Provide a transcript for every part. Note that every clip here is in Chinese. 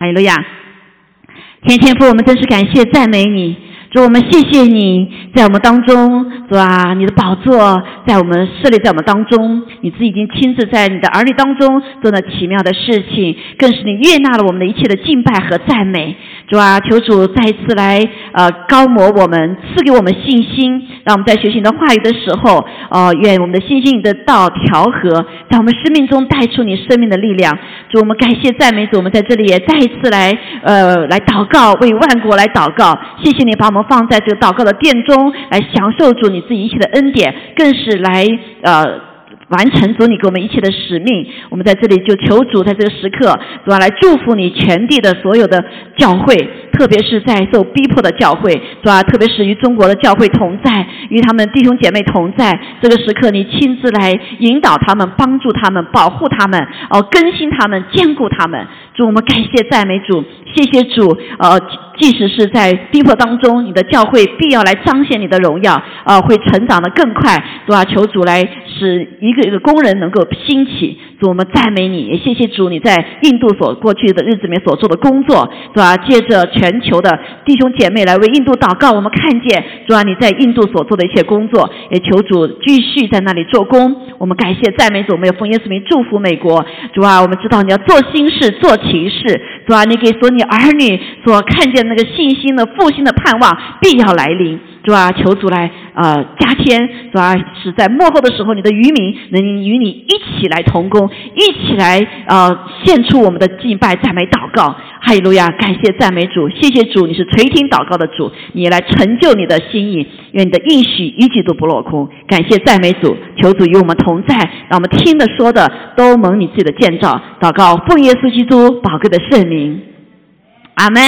哈利路亚！天天父，我们真是感谢赞美你，主我们谢谢你在我们当中，主啊，你的宝座在我们设立在我们当中，你自己已经亲自在你的儿女当中做了奇妙的事情，更是你悦纳了我们的一切的敬拜和赞美。主啊，求主再一次来呃高摩我们，赐给我们信心，让我们在学习你的话语的时候，呃，愿我们的信心的道调和，在我们生命中带出你生命的力量。主，我们感谢赞美主，我们在这里也再一次来呃来祷告，为万国来祷告。谢谢你把我们放在这个祷告的殿中，来享受主你自己一切的恩典，更是来呃。完成主你给我们一切的使命，我们在这里就求主在这个时刻，主要来祝福你全地的所有的教会，特别是在受逼迫的教会，主要特别是与中国的教会同在，与他们弟兄姐妹同在。这个时刻，你亲自来引导他们，帮助他们，保护他们，哦，更新他们，兼顾他们。主，我们感谢赞美主，谢谢主。呃，即使是在逼迫当中，你的教会必要来彰显你的荣耀，呃，会成长的更快。主啊，求主来使一个一个工人能够兴起。主，我们赞美你，也谢谢主你在印度所过去的日子里面所做的工作，主啊，借着全全球的弟兄姐妹来为印度祷告，我们看见主啊你在印度所做的一些工作，也求主继续在那里做工。我们感谢赞美主，我们有奉耶稣名祝福美国。主啊，我们知道你要做新事，做奇事，主啊，你给所你儿女所看见那个信心的复兴的盼望必要来临。主啊，求主来呃加添，主啊，使在幕后的时候，你的渔民能与你一起来同工，一起来呃献出我们的敬拜、赞美、祷告。哈利路亚！感谢赞美主，谢谢主，你是垂听祷告的主，你来成就你的心意，愿你的应许一句都不落空。感谢赞美主，求主与我们同在，让我们听的说的都蒙你自己的建造。祷告奉耶稣基督宝贵的圣名，阿门，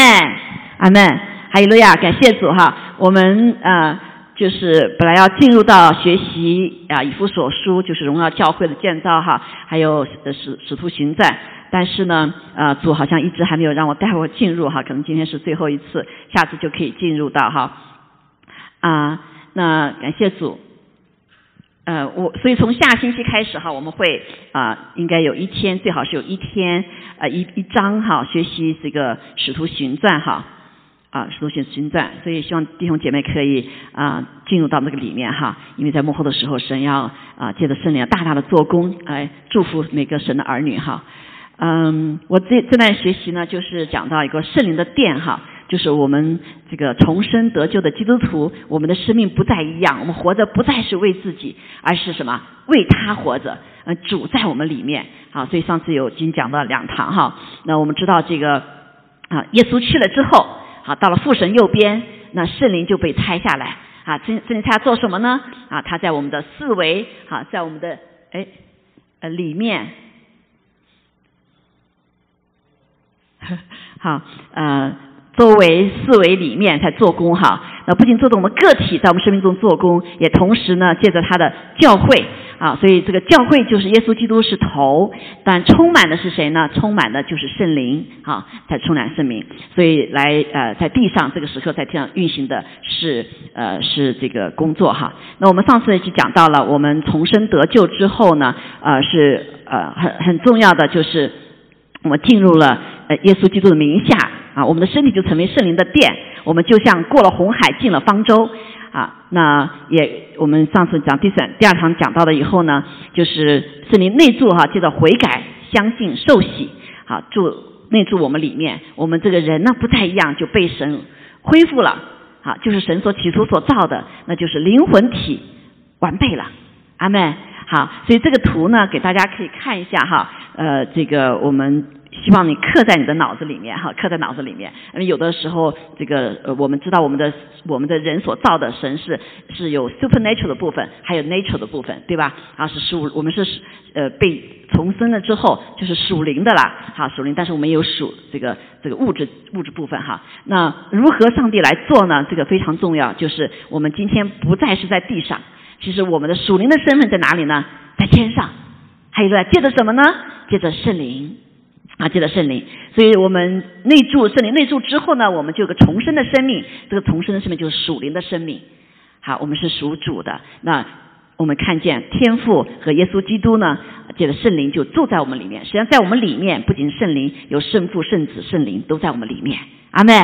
阿门。哈利路亚！感谢主哈，我们呃就是本来要进入到学习啊以弗所书，就是荣耀教会的建造哈，还有使使徒行传，但是呢呃主好像一直还没有让我带我进入哈，可能今天是最后一次，下次就可以进入到哈啊那感谢主，呃我所以从下星期开始哈，我们会啊应该有一天最好是有一天呃一一章哈学习这个使徒行传哈。啊，使徒行传，所以希望弟兄姐妹可以啊进入到那个里面哈，因为在幕后的时候，神要啊借着圣灵大大的做工，来祝福每个神的儿女哈。嗯，我这这段学习呢，就是讲到一个圣灵的殿哈，就是我们这个重生得救的基督徒，我们的生命不再一样，我们活着不再是为自己，而是什么？为他活着，呃，主在我们里面。好，所以上次有已经讲到两堂哈，那我们知道这个啊，耶稣去了之后。啊，到了父神右边，那圣灵就被拆下来。啊，圣圣灵他做什么呢？啊，他在我们的四维，啊，在我们的哎呃里面，好呃周围四维里面在做工哈。那不仅做着我们个体在我们生命中做工，也同时呢借着他的教会。啊，所以这个教会就是耶稣基督是头，但充满的是谁呢？充满的就是圣灵，啊，在充满圣灵。所以来呃，在地上这个时刻在地上运行的是呃是这个工作哈。那我们上次就讲到了，我们重生得救之后呢，呃是呃很很重要的就是我们进入了呃耶稣基督的名下啊，我们的身体就成为圣灵的殿，我们就像过了红海进了方舟。啊，那也我们上次讲第三第二堂讲到了以后呢，就是圣灵内住哈，接着悔改、相信、受洗，好住内住我们里面，我们这个人呢不太一样，就被神恢复了，好就是神所起初所造的，那就是灵魂体完备了，阿妹，好，所以这个图呢给大家可以看一下哈，呃，这个我们。希望你刻在你的脑子里面哈，刻在脑子里面。因为有的时候，这个呃，我们知道我们的我们的人所造的神是是有 supernatural 的部分，还有 natural 的部分，对吧？啊，是属我们是呃被重生了之后就是属灵的啦，哈，属灵。但是我们有属这个这个物质物质部分哈。那如何上帝来做呢？这个非常重要，就是我们今天不再是在地上，其实我们的属灵的身份在哪里呢？在天上。还有个借着什么呢？借着圣灵。啊，记得圣灵，所以我们内住圣灵内住之后呢，我们就有个重生的生命。这个重生的生命就是属灵的生命。好，我们是属主的。那我们看见天父和耶稣基督呢，借着圣灵就住在我们里面。实际上，在我们里面，不仅圣灵，有圣父、圣子、圣灵都在我们里面。阿妹，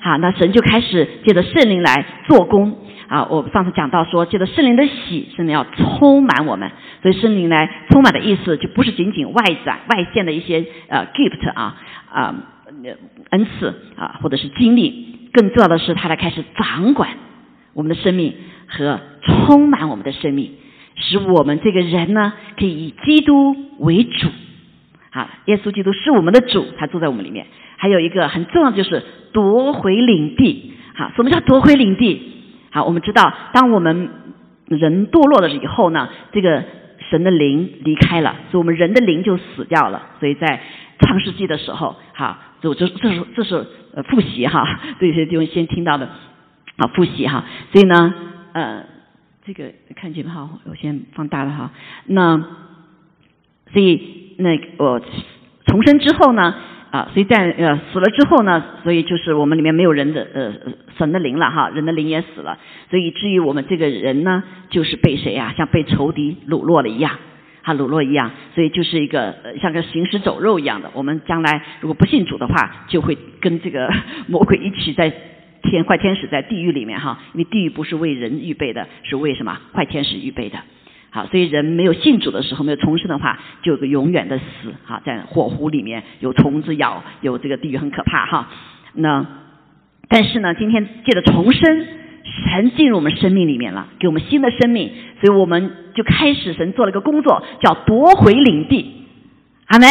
好，那神就开始借着圣灵来做工。啊，我上次讲到说，借着圣灵的喜，圣灵要充满我们。所以圣灵来充满的意思，就不是仅仅外展、外现的一些呃 gift 啊啊恩赐啊，或者是经历，更重要的是，他来开始掌管我们的生命。和充满我们的生命，使我们这个人呢，可以以基督为主。好，耶稣基督是我们的主，他住在我们里面。还有一个很重要的就是夺回领地。好，什么叫夺回领地？好，我们知道，当我们人堕落了以后呢，这个神的灵离开了，所以我们人的灵就死掉了。所以在创世纪的时候，好，这这这是这是呃复习哈，对这些地方先听到的，好复习哈。所以呢。呃，这个看见哈，我先放大了哈。那所以那我重生之后呢，啊，所以在呃死了之后呢，所以就是我们里面没有人的呃神的灵了哈，人的灵也死了，所以至于我们这个人呢，就是被谁呀？像被仇敌掳落了一样，哈掳落一样，所以就是一个像个行尸走肉一样的。我们将来如果不信主的话，就会跟这个 魔鬼一起在。天坏天使在地狱里面哈，因为地狱不是为人预备的，是为什么坏天使预备的？好，所以人没有信主的时候，没有重生的话，就有个永远的死哈，在火湖里面有虫子咬，有这个地狱很可怕哈。那但是呢，今天借着重生，神进入我们生命里面了，给我们新的生命，所以我们就开始神做了一个工作，叫夺回领地，阿门。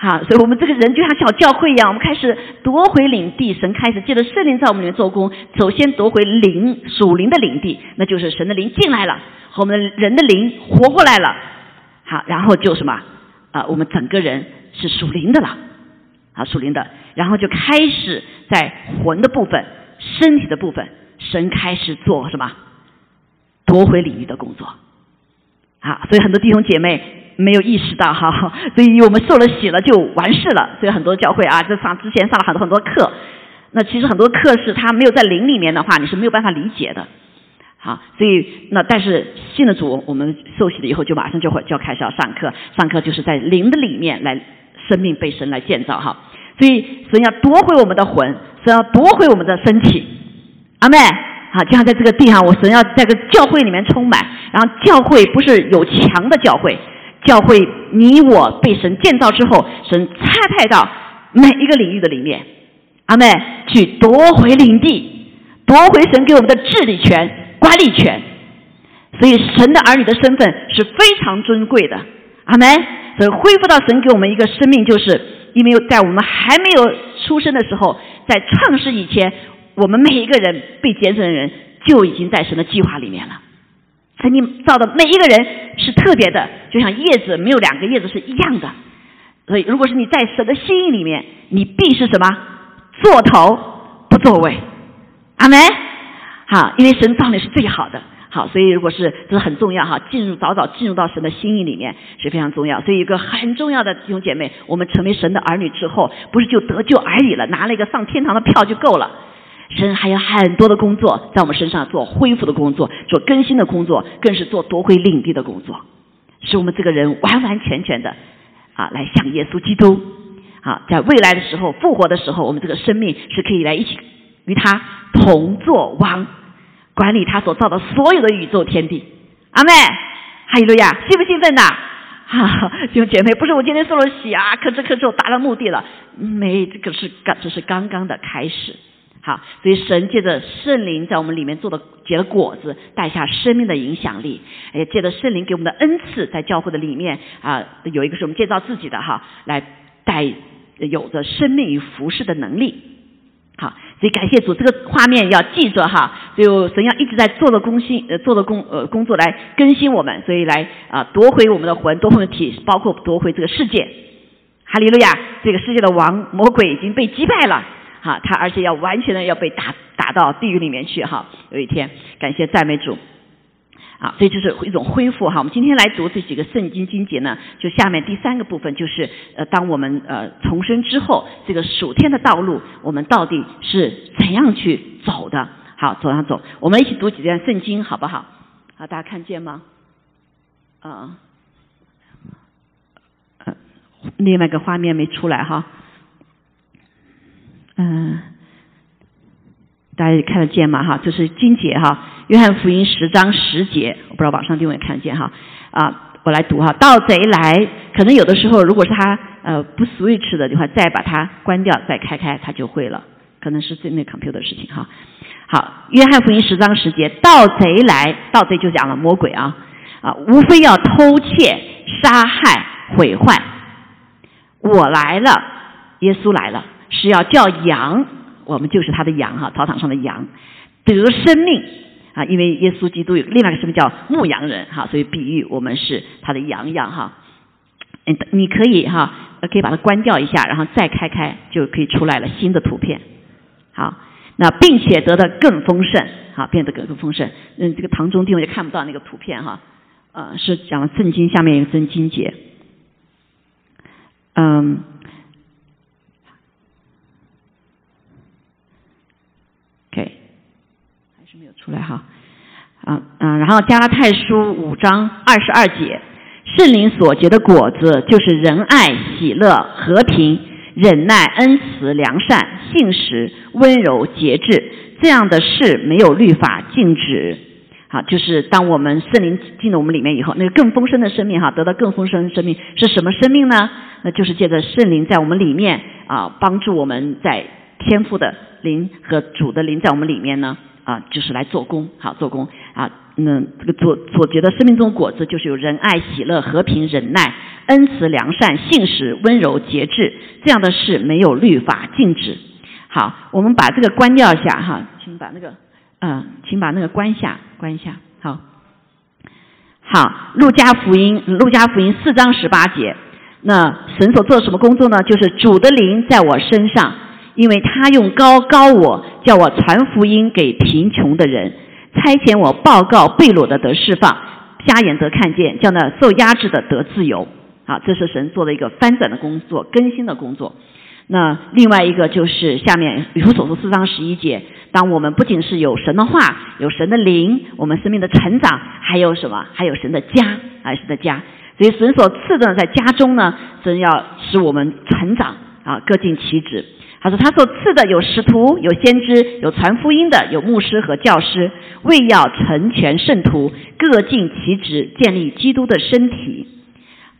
好，所以我们这个人就像小教会一样，我们开始夺回领地。神开始借着圣灵在我们里面做工，首先夺回灵属灵的领地，那就是神的灵进来了，和我们人的灵活过来了。好，然后就什么啊？我们整个人是属灵的了，啊，属灵的，然后就开始在魂的部分、身体的部分，神开始做什么？夺回领域的工作。啊，所以很多弟兄姐妹。没有意识到哈，所以我们受了洗了就完事了。所以很多教会啊，这上之前上了很多很多课，那其实很多课是他没有在灵里面的话，你是没有办法理解的。好，所以那但是信了主，我们受洗了以后就马上就会就要开始要上课，上课就是在灵的里面来生命被神来建造哈。所以神要夺回我们的魂，神要夺回我们的身体。阿妹，好，就像在这个地上，我神要在个教会里面充满，然后教会不是有墙的教会。教会，你我被神建造之后，神差派到每一个领域的里面，阿妹去夺回领地，夺回神给我们的治理权、管理权。所以，神的儿女的身份是非常尊贵的，阿妹。所以，恢复到神给我们一个生命，就是因为在我们还没有出生的时候，在创世以前，我们每一个人被拣选的人就已经在神的计划里面了。神你造的每一个人是特别的，就像叶子没有两个叶子是一样的。所以，如果是你在神的心意里面，你必是什么？做头不作尾。阿门。好，因为神造你是最好的。好，所以如果是这是很重要哈，进入早早进入到神的心意里面是非常重要。所以一个很重要的弟兄姐妹，我们成为神的儿女之后，不是就得救而已了，拿了一个上天堂的票就够了。神还有很多的工作在我们身上做恢复的工作，做更新的工作，更是做夺回领地的工作，使我们这个人完完全全的啊来向耶稣基督啊，在未来的时候复活的时候，我们这个生命是可以来一起与他同作王，管理他所造的所有的宇宙天地。阿妹，哈利路亚，兴不兴奋呐？哈，弟兄姐妹，不是我今天受了洗啊，可这可这我达到目的了，没，这个是刚，这是刚刚的开始。好，所以神借着圣灵在我们里面做的结了果子，带下生命的影响力。哎，借着圣灵给我们的恩赐，在教会的里面啊，有一个是我们建造自己的哈，来带有着生命与服饰的能力。好，所以感谢主，这个画面要记着哈。就神要一直在做的工新呃做的工呃工作来更新我们，所以来啊夺回我们的魂，夺回体，包括夺回这个世界。哈利路亚，这个世界的王魔鬼已经被击败了。哈，他而且要完全的要被打打到地狱里面去哈。有一天，感谢赞美主，啊，所以就是一种恢复哈。我们今天来读这几个圣经经节呢，就下面第三个部分就是呃，当我们呃重生之后，这个属天的道路，我们到底是怎样去走的？好，走上走，我们一起读几段圣经好不好？好，大家看见吗？啊，呃，另外一个画面没出来哈，嗯，大家看得见吗？哈，这是金节哈，约翰福音十章十节，我不知道网上定位看得见哈，啊，我来读哈，盗贼来，可能有的时候如果是他呃不 switch 的话，再把它关掉再开开，他就会了，可能是这那 computer 的事情哈。好，约翰福音十章十节，盗贼来，盗贼就讲了魔鬼啊啊，无非要偷窃、杀害、毁坏。我来了，耶稣来了，是要叫羊，我们就是他的羊哈，草场上的羊得生命啊，因为耶稣基督有另外一个生命叫牧羊人哈，所以比喻我们是他的羊羊哈。你可以哈，可以把它关掉一下，然后再开开，就可以出来了新的图片。好。那并且得的更丰盛，好，变得更丰盛。嗯，这个堂中弟兄就看不到那个图片哈，呃，是讲了正经下面一个正经节，嗯，OK，还是没有来哈，啊啊，然后加拉太书五章二十二节，圣灵所结的果子就是仁爱、喜乐、和平。忍耐、恩慈、良善、信实、温柔、节制，这样的事没有律法禁止。好，就是当我们圣灵进了我们里面以后，那个更丰盛的生命哈，得到更丰盛的生命是什么生命呢？那就是借着圣灵在我们里面啊，帮助我们在天赋的灵和主的灵在我们里面呢啊，就是来做工，好做工啊。那这个所所结的生命中果子，就是有仁爱、喜乐、和平、忍耐、恩慈、良善、信实、温柔、节制，这样的事没有律法禁止。好，我们把这个关掉一下哈，请把那个嗯，请把那个关下，关一下。好，好，路加福音，路加福音四章十八节，那神所做什么工作呢？就是主的灵在我身上，因为他用高高我，叫我传福音给贫穷的人。差遣我报告被掳的得释放，瞎眼得看见，叫那受压制的得自由。好，这是神做的一个翻转的工作、更新的工作。那另外一个就是下面《如所书》四章十一节，当我们不仅是有神的话、有神的灵，我们生命的成长，还有什么？还有神的家，还是神的家。所以神所赐的在家中呢，神要使我们成长啊，各尽其职。他说：“他所赐的有使徒，有先知，有传福音的，有牧师和教师，为要成全圣徒，各尽其职，建立基督的身体。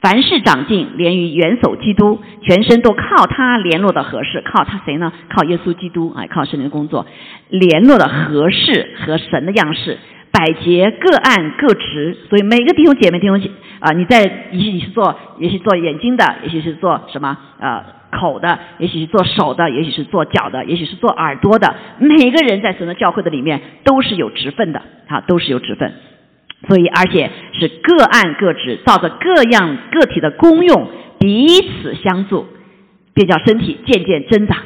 凡事长进，连于元首基督，全身都靠他联络的合适。靠他谁呢？靠耶稣基督啊！靠圣灵的工作，联络的合适和神的样式，百节各按各职。所以每个弟兄姐妹、弟兄姐啊，你在也许你是做，也许做眼睛的，也许是做什么啊？”口的，也许是做手的，也许是做脚的，也许是做耳朵的。每个人在神的教会的里面都是有职分的，啊，都是有职分。所以，而且是各按各职，照着各样个体的功用彼此相助，便叫身体渐渐增长，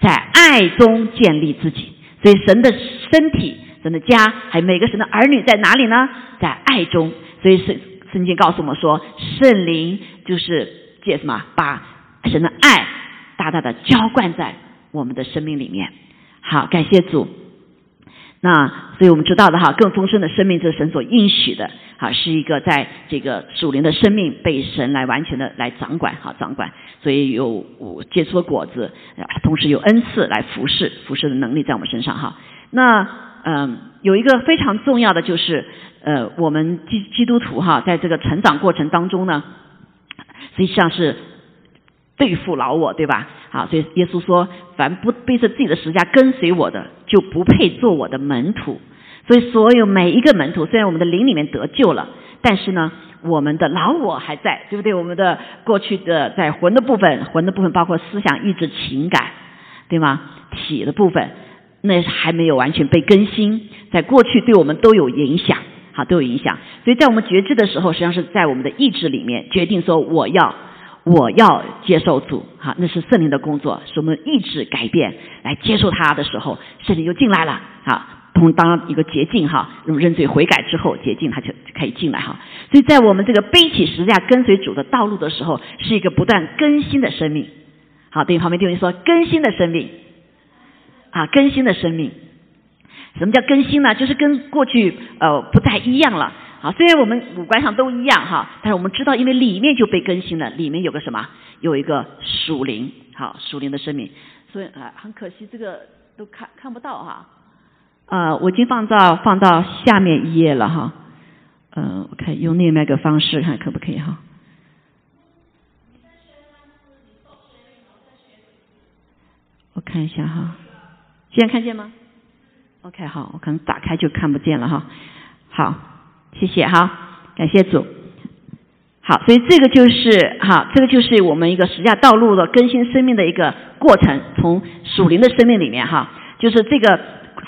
在爱中建立自己。所以，神的身体、神的家，还有每个神的儿女在哪里呢？在爱中。所以，圣圣经告诉我们说，圣灵就是借什么把。神的爱大大的浇灌在我们的生命里面。好，感谢主。那所以我们知道的哈，更丰盛的生命，这是神所应许的。好，是一个在这个属灵的生命被神来完全的来掌管，好掌管。所以有结出的果子，同时有恩赐来服侍，服侍的能力在我们身上哈。那嗯，有一个非常重要的就是，呃，我们基基督徒哈，在这个成长过程当中呢，实际上是。对付老我，对吧？好，所以耶稣说：“凡不背着自己的十架跟随我的，就不配做我的门徒。”所以，所有每一个门徒，虽然我们的灵里面得救了，但是呢，我们的老我还在，对不对？我们的过去的在魂的部分，魂的部分包括思想、意志、情感，对吗？体的部分，那还没有完全被更新，在过去对我们都有影响，好，都有影响。所以在我们觉知的时候，实际上是在我们的意志里面决定说我要。我要接受主，哈，那是圣灵的工作，是我们意志改变来接受他的时候，圣灵就进来了，哈，同当一个捷径，哈，用认罪悔改之后，捷径他就可以进来，哈。所以在我们这个背起十字架跟随主的道路的时候，是一个不断更新的生命，好，对旁边弟兄说更新的生命，啊，更新的生命，什么叫更新呢？就是跟过去呃不再一样了。好，虽然我们五官上都一样哈，但是我们知道，因为里面就被更新了，里面有个什么？有一个属灵，好，属灵的生命。所以啊，很可惜这个都看看不到哈。呃，我已经放到放到下面一页了哈。嗯，我看用另外一个方式看可不可以哈。我看一下哈，现在看见吗？OK，好，我可能打开就看不见了哈。好，谢谢哈，感谢主。好，所以这个就是哈，这个就是我们一个实价道路的更新生命的一个过程，从属灵的生命里面哈，就是这个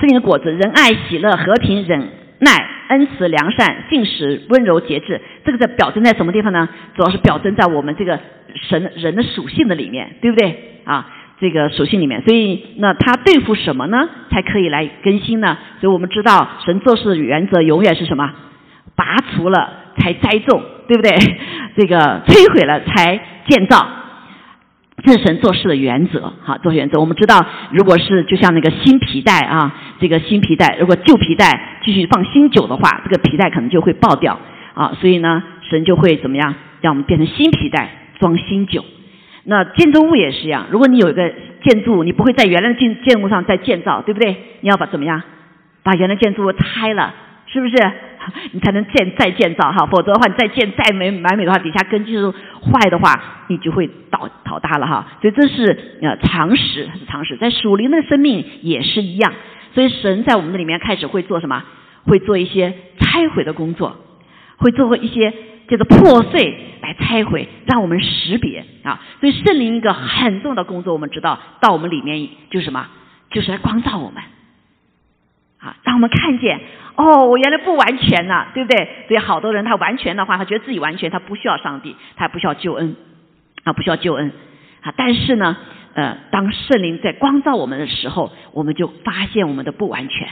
生命的果子：仁爱、喜乐、和平、忍耐、恩慈、良善、信实、温柔、节制。这个在表征在什么地方呢？主要是表征在我们这个神人的属性的里面，对不对啊？这个属性里面，所以那他对付什么呢？才可以来更新呢？所以我们知道神做事的原则永远是什么？拔除了才栽种，对不对？这个摧毁了才建造，这是神做事的原则。好，做原则。我们知道，如果是就像那个新皮带啊，这个新皮带，如果旧皮带继续放新酒的话，这个皮带可能就会爆掉啊。所以呢，神就会怎么样，让我们变成新皮带装新酒。那建筑物也是一样，如果你有一个建筑，你不会在原来的建建筑物上再建造，对不对？你要把怎么样，把原来建筑物拆了，是不是？你才能建再建造哈，否则的话，你再建再美完美的话，底下根基是坏的话，你就会倒倒塌了哈。所以这是呃常识，常识。在属灵的生命也是一样，所以神在我们的里面开始会做什么？会做一些拆毁的工作，会做一些。叫做破碎来拆毁，让我们识别啊！所以圣灵一个很重要的工作，我们知道到我们里面就是什么？就是来光照我们啊！让我们看见哦，我原来不完全呐，对不对？所以好多人他完全的话，他觉得自己完全，他不需要上帝，他不需要救恩啊，不需要救恩啊！但是呢，呃，当圣灵在光照我们的时候，我们就发现我们的不完全，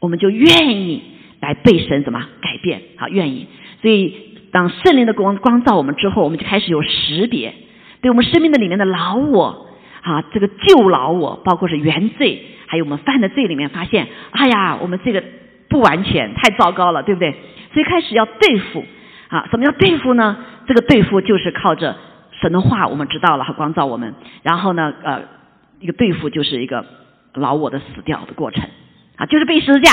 我们就愿意来被神怎么改变？啊，愿意，所以。当圣灵的光光照我们之后，我们就开始有识别，对我们生命的里面的老我啊，这个旧老我，包括是原罪，还有我们犯的罪里面，发现，哎呀，我们这个不完全，太糟糕了，对不对？所以开始要对付啊，什么叫对付呢？这个对付就是靠着神的话，我们知道了，哈光照我们，然后呢，呃，一个对付就是一个老我的死掉的过程啊，就是被十字架。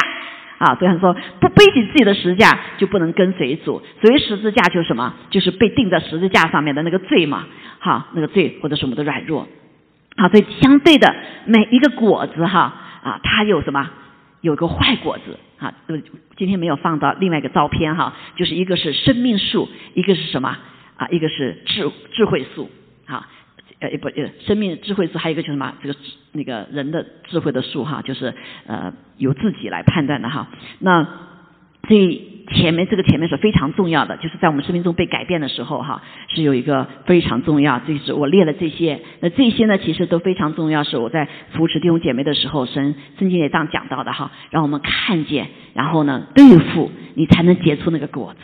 啊，所以他说不背起自己的十字架就不能跟随主。所以十字架就是什么？就是被钉在十字架上面的那个罪嘛。哈，那个罪或者是我们的软弱。好，所以相对的每一个果子哈啊，它有什么？有个坏果子啊。今天没有放到另外一个照片哈，就是一个是生命树，一个是什么啊？一个是智智慧树啊。呃，不，呃，生命智慧树还有一个就是什么？这个那个人的智慧的树哈，就是呃由自己来判断的哈。那这前面这个前面是非常重要的，就是在我们生命中被改变的时候哈，是有一个非常重要。这是我列了这些，那这些呢其实都非常重要，是我在扶持弟兄姐妹的时候，神圣经也这样讲到的哈，让我们看见，然后呢对付，你才能结出那个果子。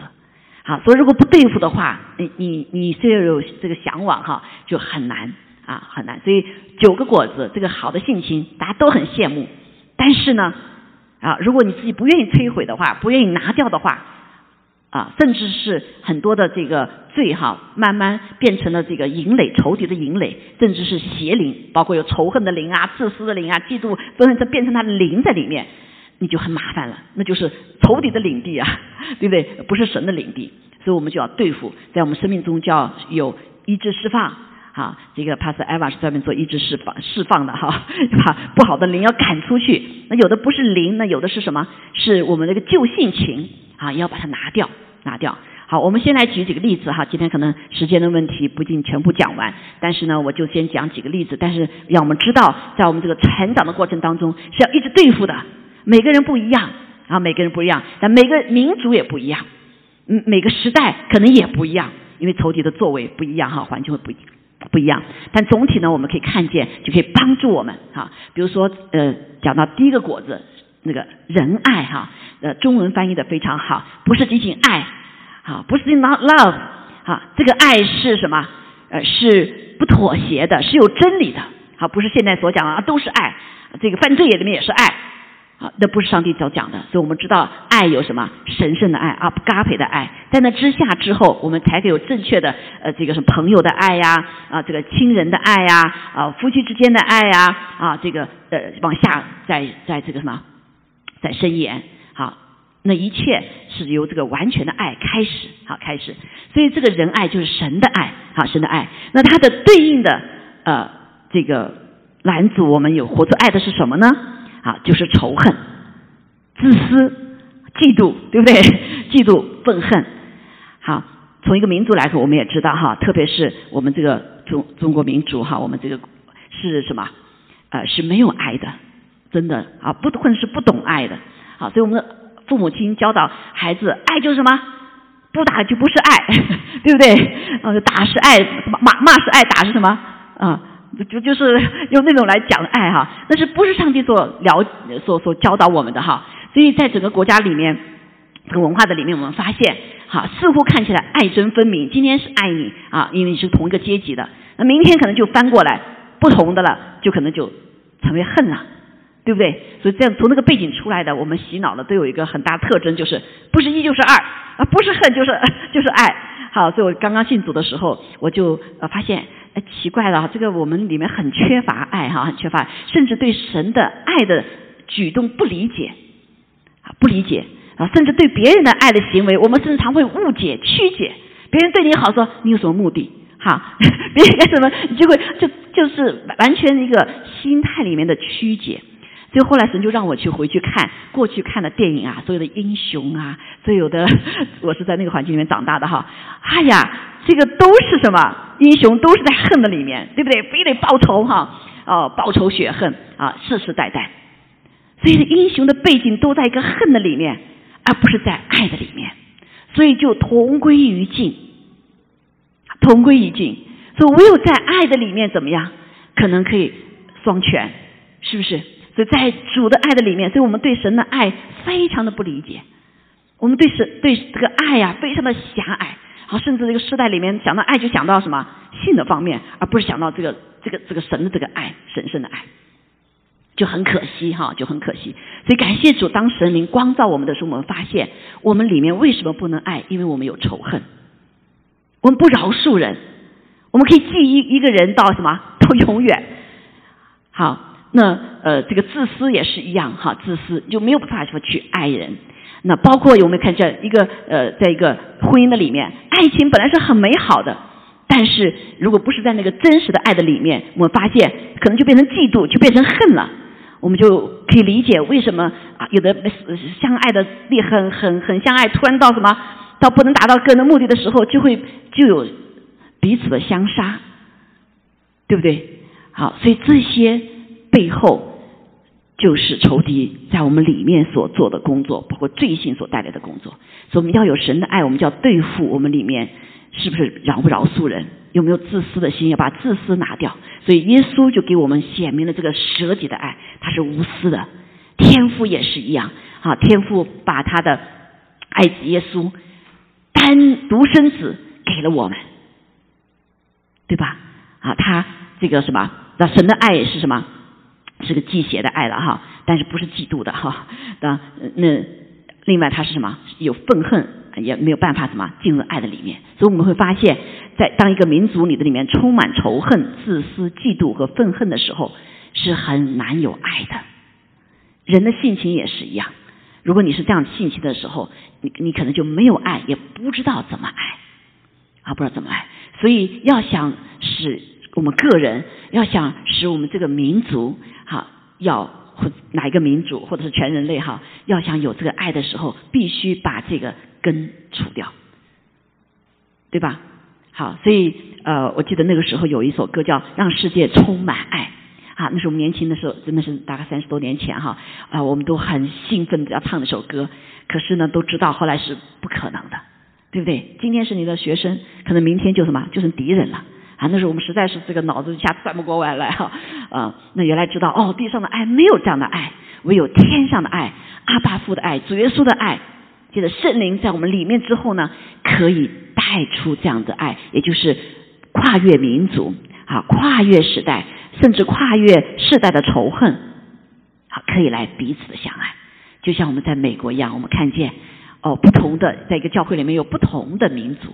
好，所以如果不对付的话，你你你虽然有这个向往哈，就很难啊，很难。所以九个果子，这个好的性情，大家都很羡慕。但是呢，啊，如果你自己不愿意摧毁的话，不愿意拿掉的话，啊，甚至是很多的这个罪哈，慢慢变成了这个淫累，仇敌的淫累，甚至是邪灵，包括有仇恨的灵啊、自私的灵啊、嫉妒，都这变成他的灵在里面。你就很麻烦了，那就是仇敌的领地啊，对不对？不是神的领地，所以我们就要对付，在我们生命中就要有医治释放啊。这个 Pastor Eva 是专门做医治释放释放的哈，把不好的灵要赶出去。那有的不是灵，那有的是什么？是我们那个旧性情啊，要把它拿掉，拿掉。好，我们先来举几个例子哈。今天可能时间的问题不一定全部讲完，但是呢，我就先讲几个例子。但是让我们知道，在我们这个成长的过程当中，是要一直对付的。每个人不一样啊，每个人不一样，但每个民族也不一样，嗯，每个时代可能也不一样，因为仇敌的作为不一样哈，环境会不一样不一样。但总体呢，我们可以看见，就可以帮助我们哈。比如说，呃，讲到第一个果子，那个仁爱哈，呃，中文翻译的非常好，不是仅仅爱，哈，不是 not love，啊，这个爱是什么？呃，是不妥协的，是有真理的，好，不是现在所讲的啊，都是爱，这个犯罪也里面也是爱。啊，那不是上帝所讲的。所以我们知道爱有什么神圣的爱啊，嘎培的爱，在那之下之后，我们才可以有正确的呃这个什么朋友的爱呀，啊这个亲人的爱呀，啊夫妻之间的爱呀，啊这个呃往下在在这个什么在伸延好。那一切是由这个完全的爱开始，好开始，所以这个仁爱就是神的爱，好神的爱。那它的对应的呃这个男主，我们有活出爱的是什么呢？啊，就是仇恨、自私、嫉妒，对不对？嫉妒、愤恨。好，从一个民族来说，我们也知道哈，特别是我们这个中中国民族哈，我们这个是什么？呃，是没有爱的，真的啊，不或者是不懂爱的。好，所以我们的。父母亲教导孩子，爱就是什么？不打就不是爱，对不对？呃，打是爱，骂骂是爱，打是什么？啊，就就是 用那种来讲爱哈，那是不是上帝所了所所教导我们的哈？所以在整个国家里面，这个文化的里面，我们发现，哈，似乎看起来爱憎分明。今天是爱你啊，因为你是同一个阶级的，那明天可能就翻过来，不同的了，就可能就成为恨了。对不对？所以这样从那个背景出来的，我们洗脑的都有一个很大特征，就是不是一就是二啊，不是恨就是 就是爱。好，所以我刚刚信主的时候，我就呃发现，哎，奇怪了，这个我们里面很缺乏爱哈，很缺乏，甚至对神的爱的举动不理解啊，不理解啊，甚至对别人的爱的行为，我们甚至常会误解曲解。别人对你好，说你有什么目的？哈，别人干什么，你就会就就是完全一个心态里面的曲解。所以后来神就让我去回去看过去看的电影啊，所有的英雄啊，所有的 我是在那个环境里面长大的哈。哎呀，这个都是什么英雄？都是在恨的里面，对不对？非得报仇哈，哦，报仇雪恨啊，世世代代。所以英雄的背景都在一个恨的里面，而不是在爱的里面。所以就同归于尽，同归于尽。所以唯有在爱的里面怎么样，可能可以双全，是不是？所以在主的爱的里面，所以我们对神的爱非常的不理解，我们对神对这个爱呀非常的狭隘，好，甚至这个时代里面想到爱就想到什么性的方面，而不是想到这个这个这个神的这个爱，神圣的爱，就很可惜哈，就很可惜。所以感谢主，当神灵光照我们的时候，我们发现我们里面为什么不能爱？因为我们有仇恨，我们不饶恕人，我们可以记一一个人到什么到永远，好。那呃，这个自私也是一样哈，自私就没有办法说去爱人。那包括有没有看见一个呃，在一个婚姻的里面，爱情本来是很美好的，但是如果不是在那个真实的爱的里面，我们发现可能就变成嫉妒，就变成恨了。我们就可以理解为什么啊，有的相爱的力很很很相爱，突然到什么到不能达到个人的目的的时候，就会就有彼此的相杀，对不对？好，所以这些。背后就是仇敌在我们里面所做的工作，包括罪性所带来的工作。所以我们要有神的爱，我们就要对付我们里面是不是饶不饶恕人，有没有自私的心，要把自私拿掉。所以耶稣就给我们显明了这个舍己的爱，他是无私的。天父也是一样啊，天父把他的爱子耶稣单独生子给了我们，对吧？啊，他这个什么？那神的爱是什么？是个忌邪的爱了哈，但是不是嫉妒的哈。那那另外他是什么？有愤恨，也没有办法什么进入爱的里面。所以我们会发现，在当一个民族里的里面充满仇恨、自私、嫉妒和愤恨的时候，是很难有爱的。人的性情也是一样。如果你是这样性情的时候，你你可能就没有爱，也不知道怎么爱啊，不知道怎么爱。所以要想使我们个人，要想使我们这个民族。哈，要或哪一个民族或者是全人类哈，要想有这个爱的时候，必须把这个根除掉，对吧？好，所以呃，我记得那个时候有一首歌叫《让世界充满爱》啊，那是我们年轻的时候，真的是大概三十多年前哈啊，我们都很兴奋的要唱那首歌，可是呢，都知道后来是不可能的，对不对？今天是你的学生，可能明天就什么，就成敌人了。啊，那时候我们实在是这个脑子一下转不过弯来哈，啊，那原来知道哦，地上的爱没有这样的爱，唯有天上的爱，阿巴父的爱，主耶稣的爱，接着圣灵在我们里面之后呢，可以带出这样的爱，也就是跨越民族，啊，跨越时代，甚至跨越世代的仇恨，啊，可以来彼此的相爱，就像我们在美国一样，我们看见哦，不同的在一个教会里面有不同的民族，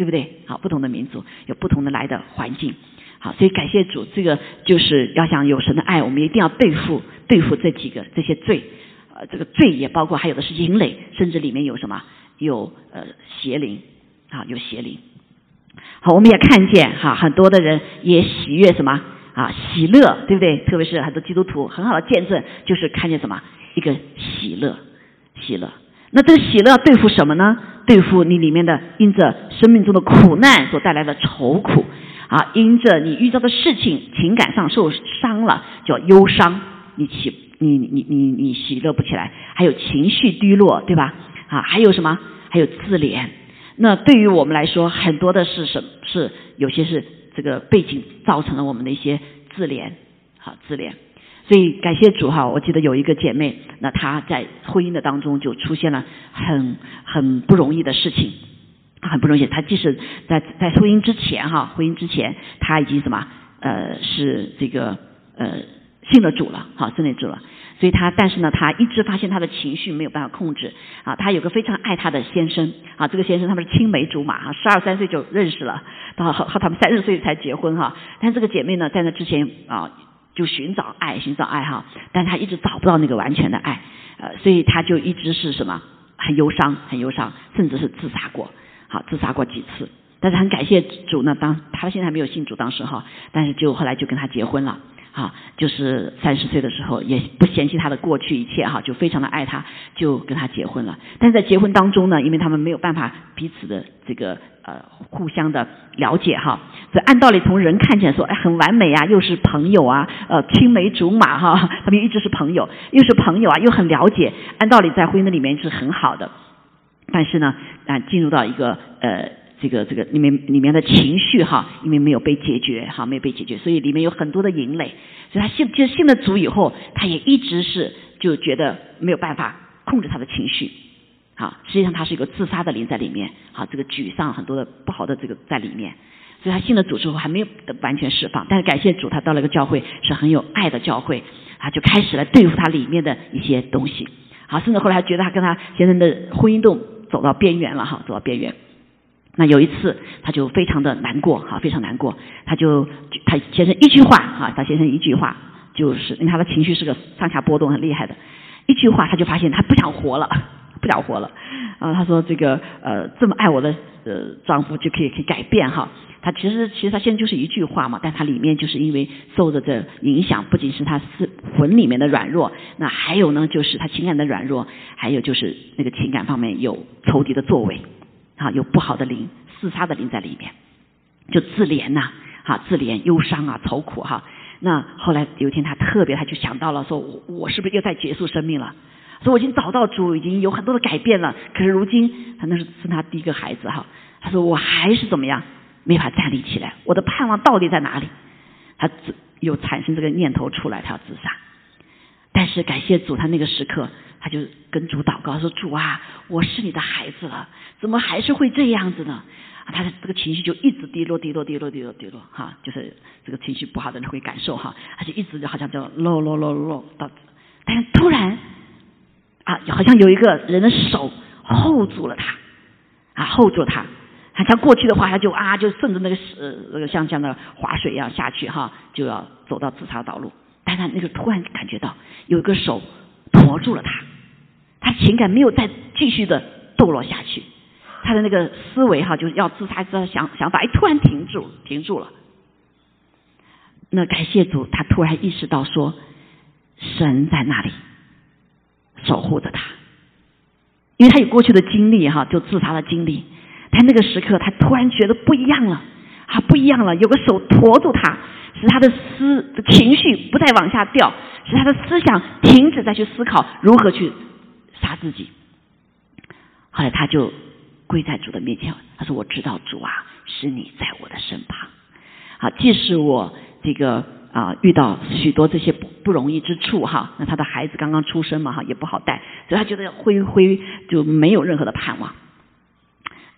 对不对？好，不同的民族有不同的来的环境，好，所以感谢主，这个就是要想有神的爱，我们一定要对付对付这几个这些罪，呃，这个罪也包括还有的是淫累，甚至里面有什么有呃邪灵啊，有邪灵。好，我们也看见哈，很多的人也喜悦什么啊，喜乐，对不对？特别是很多基督徒很好的见证，就是看见什么一个喜乐，喜乐。那这个喜乐对付什么呢？对付你里面的因着生命中的苦难所带来的愁苦啊，因着你遇到的事情情感上受伤了，叫忧伤，你喜你你你你喜乐不起来，还有情绪低落，对吧？啊，还有什么？还有自怜。那对于我们来说，很多的是什是有些是这个背景造成了我们的一些自怜，好自怜。所以感谢主哈，我记得有一个姐妹，那她在婚姻的当中就出现了很很不容易的事情，她很不容易。她即使在在婚姻之前哈，婚姻之前她已经什么呃是这个呃信了主了，好信了主了。所以她，但是呢，她一直发现她的情绪没有办法控制啊。她有个非常爱她的先生啊，这个先生他们是青梅竹马哈，十二三岁就认识了，到和和他们三十岁才结婚哈。但这个姐妹呢，在那之前啊，就寻找爱，寻找爱哈，但他一直找不到那个完全的爱，呃，所以他就一直是什么很忧伤，很忧伤，甚至是自杀过，好自杀过几次。但是很感谢主呢，当他现在还没有信主当时哈，但是就后来就跟他结婚了。哈，就是三十岁的时候，也不嫌弃他的过去一切哈，就非常的爱他，就跟他结婚了。但是在结婚当中呢，因为他们没有办法彼此的这个呃互相的了解哈，这按道理从人看起来说，哎，很完美啊，又是朋友啊，呃，青梅竹马哈，他们一直是朋友，又是朋友啊，又很了解，按道理在婚姻的里面是很好的。但是呢，啊，进入到一个呃。这个这个里面里面的情绪哈，因为没有被解决哈，没有被解决，所以里面有很多的淫累。所以他信就信了主以后，他也一直是就觉得没有办法控制他的情绪，好，实际上他是一个自杀的灵在里面，好，这个沮丧很多的不好的这个在里面。所以他信了主之后还没有完全释放，但是感谢主，他到了一个教会是很有爱的教会，他就开始来对付他里面的一些东西，好，甚至后来还觉得他跟他先生的婚姻都走到边缘了哈，走到边缘。那有一次，他就非常的难过，哈，非常难过。他就他先生一句话，哈，他先生一句话，就是因为他的情绪是个上下波动很厉害的，一句话他就发现他不想活了，不想活了。啊，他说这个呃这么爱我的呃丈夫就可以可以改变哈。他其实其实他现在就是一句话嘛，但他里面就是因为受着这影响，不仅是他是魂里面的软弱，那还有呢就是他情感的软弱，还有就是那个情感方面有仇敌的作为。啊，有不好的灵、自杀的灵在里面，就自怜呐，哈，自怜、忧伤啊、愁苦哈。那后来有一天，他特别，他就想到了，说我我是不是又在结束生命了？说我已经找到主，已经有很多的改变了，可是如今他那是生他第一个孩子哈。他说我还是怎么样，没法站立起来，我的盼望到底在哪里？他自又产生这个念头出来，他要自杀。但是感谢主，他那个时刻。他就跟主祷告说：“主啊，我是你的孩子了，怎么还是会这样子呢？”他的这个情绪就一直低落、低落、低落、低落、低落，哈，就是这个情绪不好的人会感受哈，他就一直就好像叫落落落落到，但是突然啊，好像有一个人的手 hold 住了他，啊，hold 住他，他像过去的话，他就啊，就顺着那个呃那个像像那划水一样下去哈，就要走到自杀道路，但他那个突然感觉到有一个手驮住了他。他情感没有再继续的堕落下去，他的那个思维哈，就是要自杀的想想法，哎，突然停住，停住了。那感谢主，他突然意识到说，神在那里守护着他，因为他有过去的经历哈，就自杀的经历。他那个时刻，他突然觉得不一样了，啊，不一样了，有个手驮住他，使他的思情绪不再往下掉，使他的思想停止再去思考如何去。杀自己，后来他就跪在主的面前，他说：“我知道主啊，是你在我的身旁。好，即使我这个啊遇到许多这些不不容易之处哈，那他的孩子刚刚出生嘛哈，也不好带，所以他觉得灰灰就没有任何的盼望。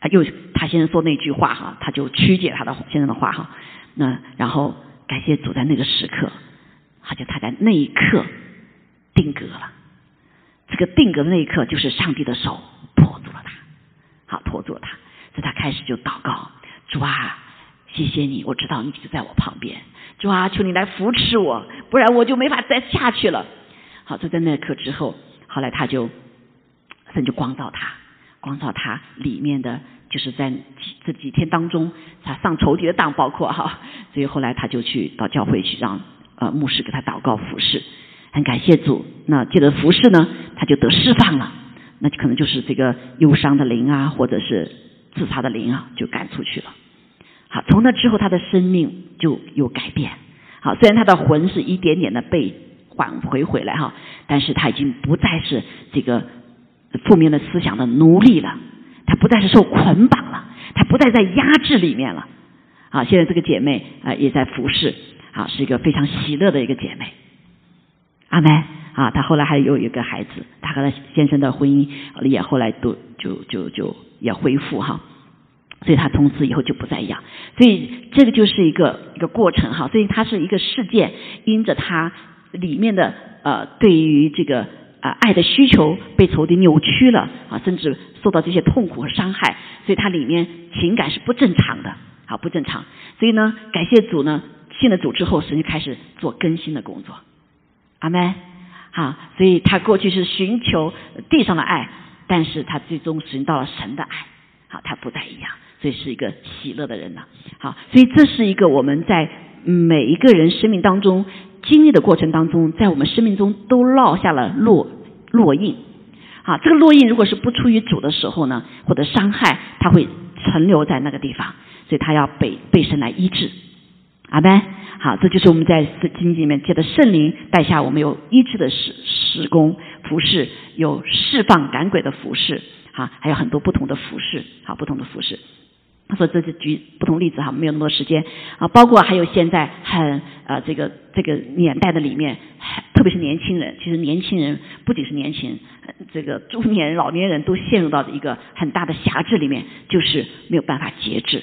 他又他先生说那句话哈，他就曲解他的先生的话哈。那然后感谢主在那个时刻，他就他在那一刻。”定格了。这个定格的那一刻，就是上帝的手托住了他，好托住了他，所以他开始就祷告：主啊，谢谢你，我知道你就在我旁边。主啊，求你来扶持我，不然我就没法再下去了。好，就在那一刻之后，后来他就神就光照他，光照他里面的，就是在这几天当中，他上仇敌的当，包括哈，所以后来他就去到教会去让呃牧师给他祷告服侍。很感谢主，那借着服侍呢，他就得释放了，那就可能就是这个忧伤的灵啊，或者是自杀的灵啊，就赶出去了。好，从那之后他的生命就有改变。好，虽然他的魂是一点点的被挽回回来哈，但是他已经不再是这个负面的思想的奴隶了，他不再是受捆绑了，他不再在压制里面了。啊，现在这个姐妹啊也在服侍，啊是一个非常喜乐的一个姐妹。阿妹啊，她后来还有一个孩子，她和她先生的婚姻也后来都就就就也恢复哈，所以她从此以后就不再养，所以这个就是一个一个过程哈，所以它是一个事件，因着它里面的呃对于这个啊爱的需求被仇敌扭曲了啊，甚至受到这些痛苦和伤害，所以它里面情感是不正常的，啊不正常，所以呢，感谢主呢，信了主之后，神就开始做更新的工作。阿门，好，所以他过去是寻求地上的爱，但是他最终寻到了神的爱，好，他不再一样，所以是一个喜乐的人了。好，所以这是一个我们在每一个人生命当中经历的过程当中，在我们生命中都落下了落落印。好，这个落印如果是不出于主的时候呢，或者伤害，他会存留在那个地方，所以他要被被神来医治。阿门。好，这就是我们在经济里面借的圣灵带下，我们有医治的施施工服饰，有释放赶鬼的服饰，哈，还有很多不同的服饰，好，不同的服饰。他说这是举不同例子哈，没有那么多时间啊。包括还有现在很呃这个这个年代的里面，特别是年轻人，其实年轻人不仅是年轻人，这个中年人、老年人都陷入到一个很大的狭制里面，就是没有办法节制。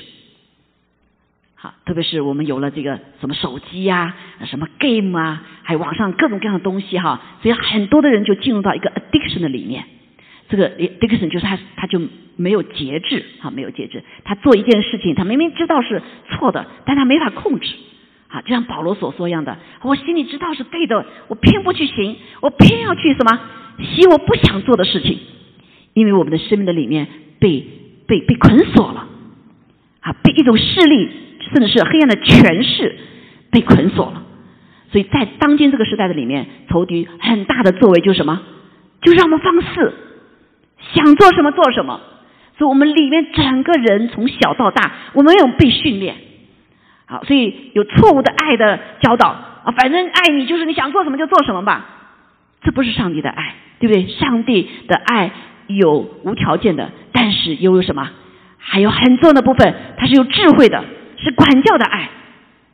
好，特别是我们有了这个什么手机呀、什么 game 啊，还有网上各种各样的东西哈，所以很多的人就进入到一个 addiction 的里面。这个 addiction 就是他他就没有节制，哈，没有节制。他做一件事情，他明明知道是错的，但他没法控制。啊，就像保罗所说一样的，我心里知道是对的，我偏不去行，我偏要去什么行我不想做的事情，因为我们的生命的里面被被被捆锁了，啊，被一种势力。甚至是黑暗的权势被捆锁了，所以在当今这个时代的里面，仇敌很大的作为就是什么？就是让我们放肆，想做什么做什么。所以我们里面整个人从小到大，我们没有被训练，好，所以有错误的爱的教导啊，反正爱你就是你想做什么就做什么吧，这不是上帝的爱，对不对？上帝的爱有无条件的，但是又有什么？还有很重要的部分，它是有智慧的。是管教的爱，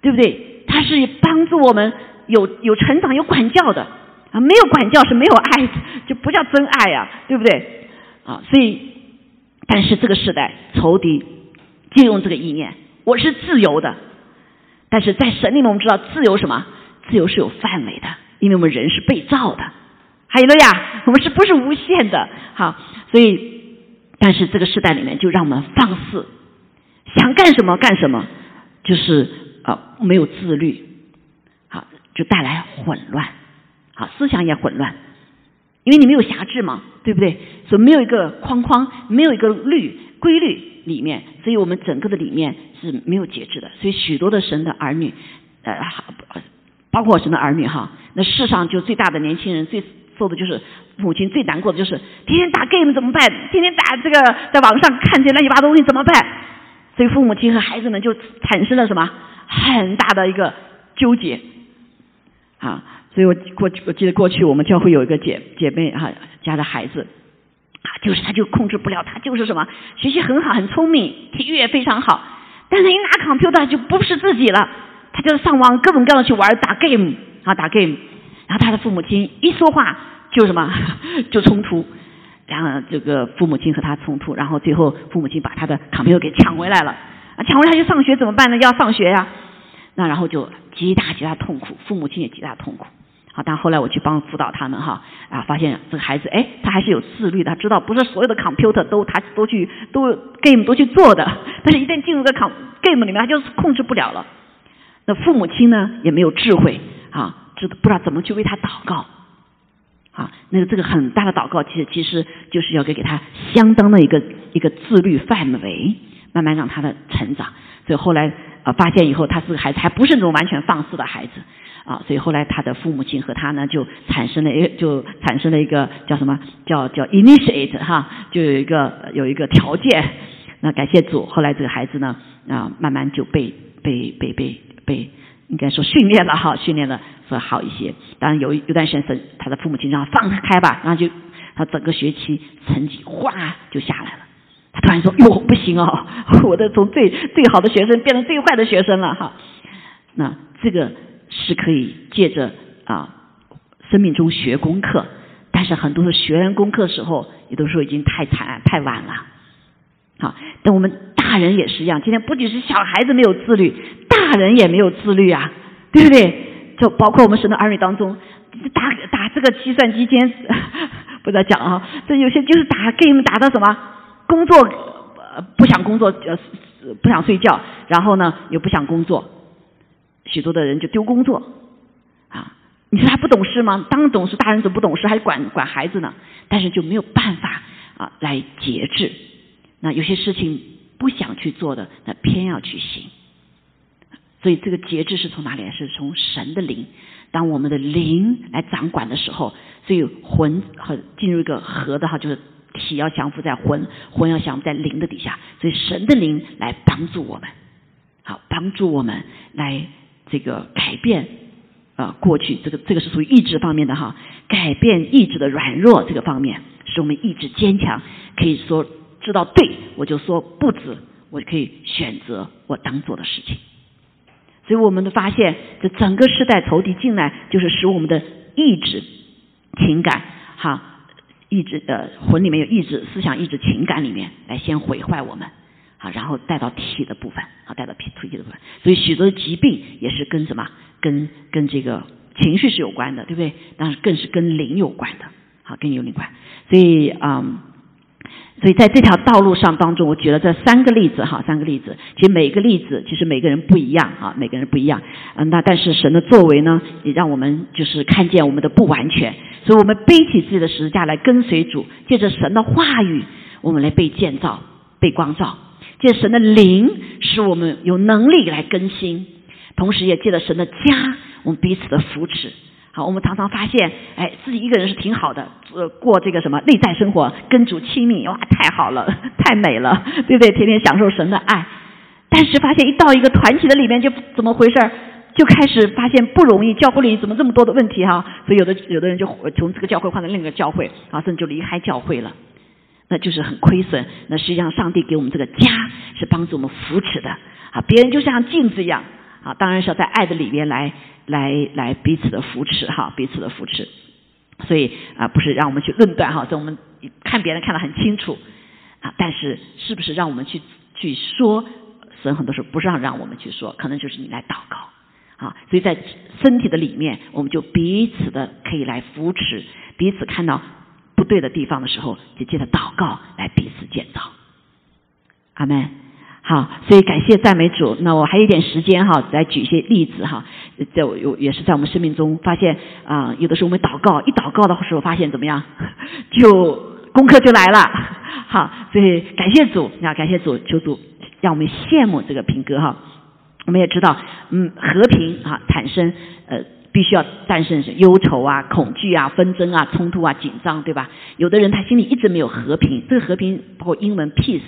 对不对？它是帮助我们有有成长、有管教的啊。没有管教是没有爱的，就不叫真爱呀，对不对？啊，所以，但是这个时代仇敌借用这个意念，我是自由的，但是在神里面我们知道自由什么？自由是有范围的，因为我们人是被造的，还有了呀，我们是不是无限的？好，所以，但是这个时代里面就让我们放肆。想干什么干什么，就是啊没有自律，好就带来混乱，好思想也混乱，因为你没有辖制嘛，对不对？所以没有一个框框，没有一个律规律里面，所以我们整个的里面是没有节制的。所以许多的神的儿女，呃，包括神的儿女哈，那世上就最大的年轻人最做的就是母亲最难过的就是天天打 game 怎么办？天天打这个在网上看这些乱七八糟东西怎么办？所以父母亲和孩子们就产生了什么很大的一个纠结啊！所以我过去我记得过去我们教会有一个姐姐妹哈家的孩子啊，就是他就控制不了，他就是什么学习很好很聪明，体育也非常好，但是一拿 computer 就不是自己了，他就上网各种各样的去玩打 game 啊打 game，然后他的父母亲一说话就什么 就冲突。然后这个父母亲和他冲突，然后最后父母亲把他的 computer 给抢回来了。啊，抢回来就上学怎么办呢？要上学呀。那然后就极大极大痛苦，父母亲也极大痛苦。好，但后来我去帮辅导他们哈，啊，发现这个孩子哎，他还是有自律的，他知道不是所有的 computer 都他都去都 game 都去做的，但是一旦进入个 com game 里面，他就是控制不了了。那父母亲呢也没有智慧啊，知不知道怎么去为他祷告啊？那个这个很大的祷告，其实其实就是要给给他相当的一个一个自律范围，慢慢让他的成长。所以后来啊，发现以后他是个孩子，还不是那种完全放肆的孩子。啊，所以后来他的父母亲和他呢，就产生了一就产生了一个叫什么叫叫 initiate 哈，就有一个有一个条件。那感谢主，后来这个孩子呢啊，慢慢就被被被被被应该说训练了哈，训练的说好一些。当然有有段时间，他的父母亲让他放开吧，然后就他整个学期成绩哗就下来了。他突然说哟不行哦，我的从最最好的学生变成最坏的学生了哈。那这个。是可以借着啊生命中学功课，但是很多的学完功课时候，有的时候已经太惨太晚了。好，但我们大人也是一样，今天不仅是小孩子没有自律，大人也没有自律啊，对不对？就包括我们神的儿女当中，打打这个计算机间，不再讲啊，这有些就是打 game 打到什么工作不想工作呃不想睡觉，然后呢又不想工作。许多的人就丢工作，啊，你说他不懂事吗？当懂事，大人怎么不懂事，还管管孩子呢？但是就没有办法啊来节制。那有些事情不想去做的，那偏要去行。所以这个节制是从哪里来？是从神的灵。当我们的灵来掌管的时候，所以魂和进入一个和的哈，就是体要降服在魂，魂要降服在灵的底下。所以神的灵来帮助我们，好帮助我们来。这个改变啊，过去这个这个是属于意志方面的哈，改变意志的软弱这个方面，使我们意志坚强，可以说知道对我就说不止，我可以选择我当做的事情。所以我们的发现，这整个时代仇敌进来，就是使我们的意志、情感哈，意志呃魂里面有意志、思想、意志、情感里面来先毁坏我们。啊，然后带到体的部分，啊，带到体体的部分，所以许多疾病也是跟什么，跟跟这个情绪是有关的，对不对？但是更是跟灵有关的，好，跟有灵关。所以啊，所以在这条道路上当中，我举了这三个例子，哈，三个例子，其实每个例子其实每个人不一样，啊，每个人不一样。嗯，那但是神的作为呢，也让我们就是看见我们的不完全，所以我们背起自己的十字架来跟随主，借着神的话语，我们来被建造、被光照。借神的灵，使我们有能力来更新；同时也借着神的家，我们彼此的扶持。好，我们常常发现，哎，自己一个人是挺好的，呃，过这个什么内在生活，跟主亲密，哇，太好了，太美了，对不对？天天享受神的爱。但是发现一到一个团体的里面，就怎么回事儿？就开始发现不容易，教会里怎么这么多的问题哈？所以有的有的人就从这个教会换到另一个教会，啊，甚至就离开教会了。那就是很亏损。那实际上，上帝给我们这个家是帮助我们扶持的啊。别人就像镜子一样啊，当然是要在爱的里面来来来彼此的扶持哈，彼此的扶持。所以啊，不是让我们去论断哈，所以我们看别人看得很清楚啊。但是是不是让我们去去说？神很多时候不让让我们去说，可能就是你来祷告啊。所以在身体的里面，我们就彼此的可以来扶持，彼此看到。不对的地方的时候，就借着祷告来彼此建造。阿门。好，所以感谢赞美主。那我还有一点时间哈，来举一些例子哈。在我有也是在我们生命中发现啊，有的时候我们祷告，一祷告的时候发现怎么样，就功课就来了。好，所以感谢主，那感谢主，求主让我们羡慕这个平哥哈。我们也知道，嗯，和平啊产生呃。必须要战胜忧愁啊、恐惧啊、纷争啊、冲突啊、紧张，对吧？有的人他心里一直没有和平，这个和平包括英文 peace，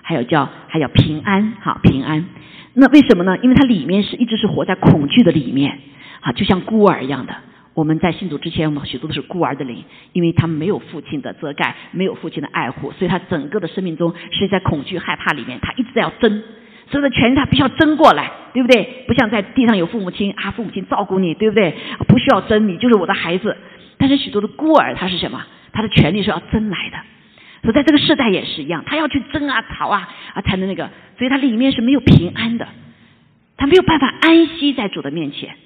还有叫还有平安，哈，平安。那为什么呢？因为他里面是一直是活在恐惧的里面，啊，就像孤儿一样的。我们在信主之前，我们许多都是孤儿的灵，因为他们没有父亲的遮盖，没有父亲的爱护，所以他整个的生命中是在恐惧、害怕里面，他一直在要争。所有的权利他必须要争过来，对不对？不像在地上有父母亲啊，父母亲照顾你，对不对？不需要争，你就是我的孩子。但是许多的孤儿他是什么？他的权利是要争来的。所以在这个世代也是一样，他要去争啊、逃啊啊，才能那个。所以他里面是没有平安的，他没有办法安息在主的面前，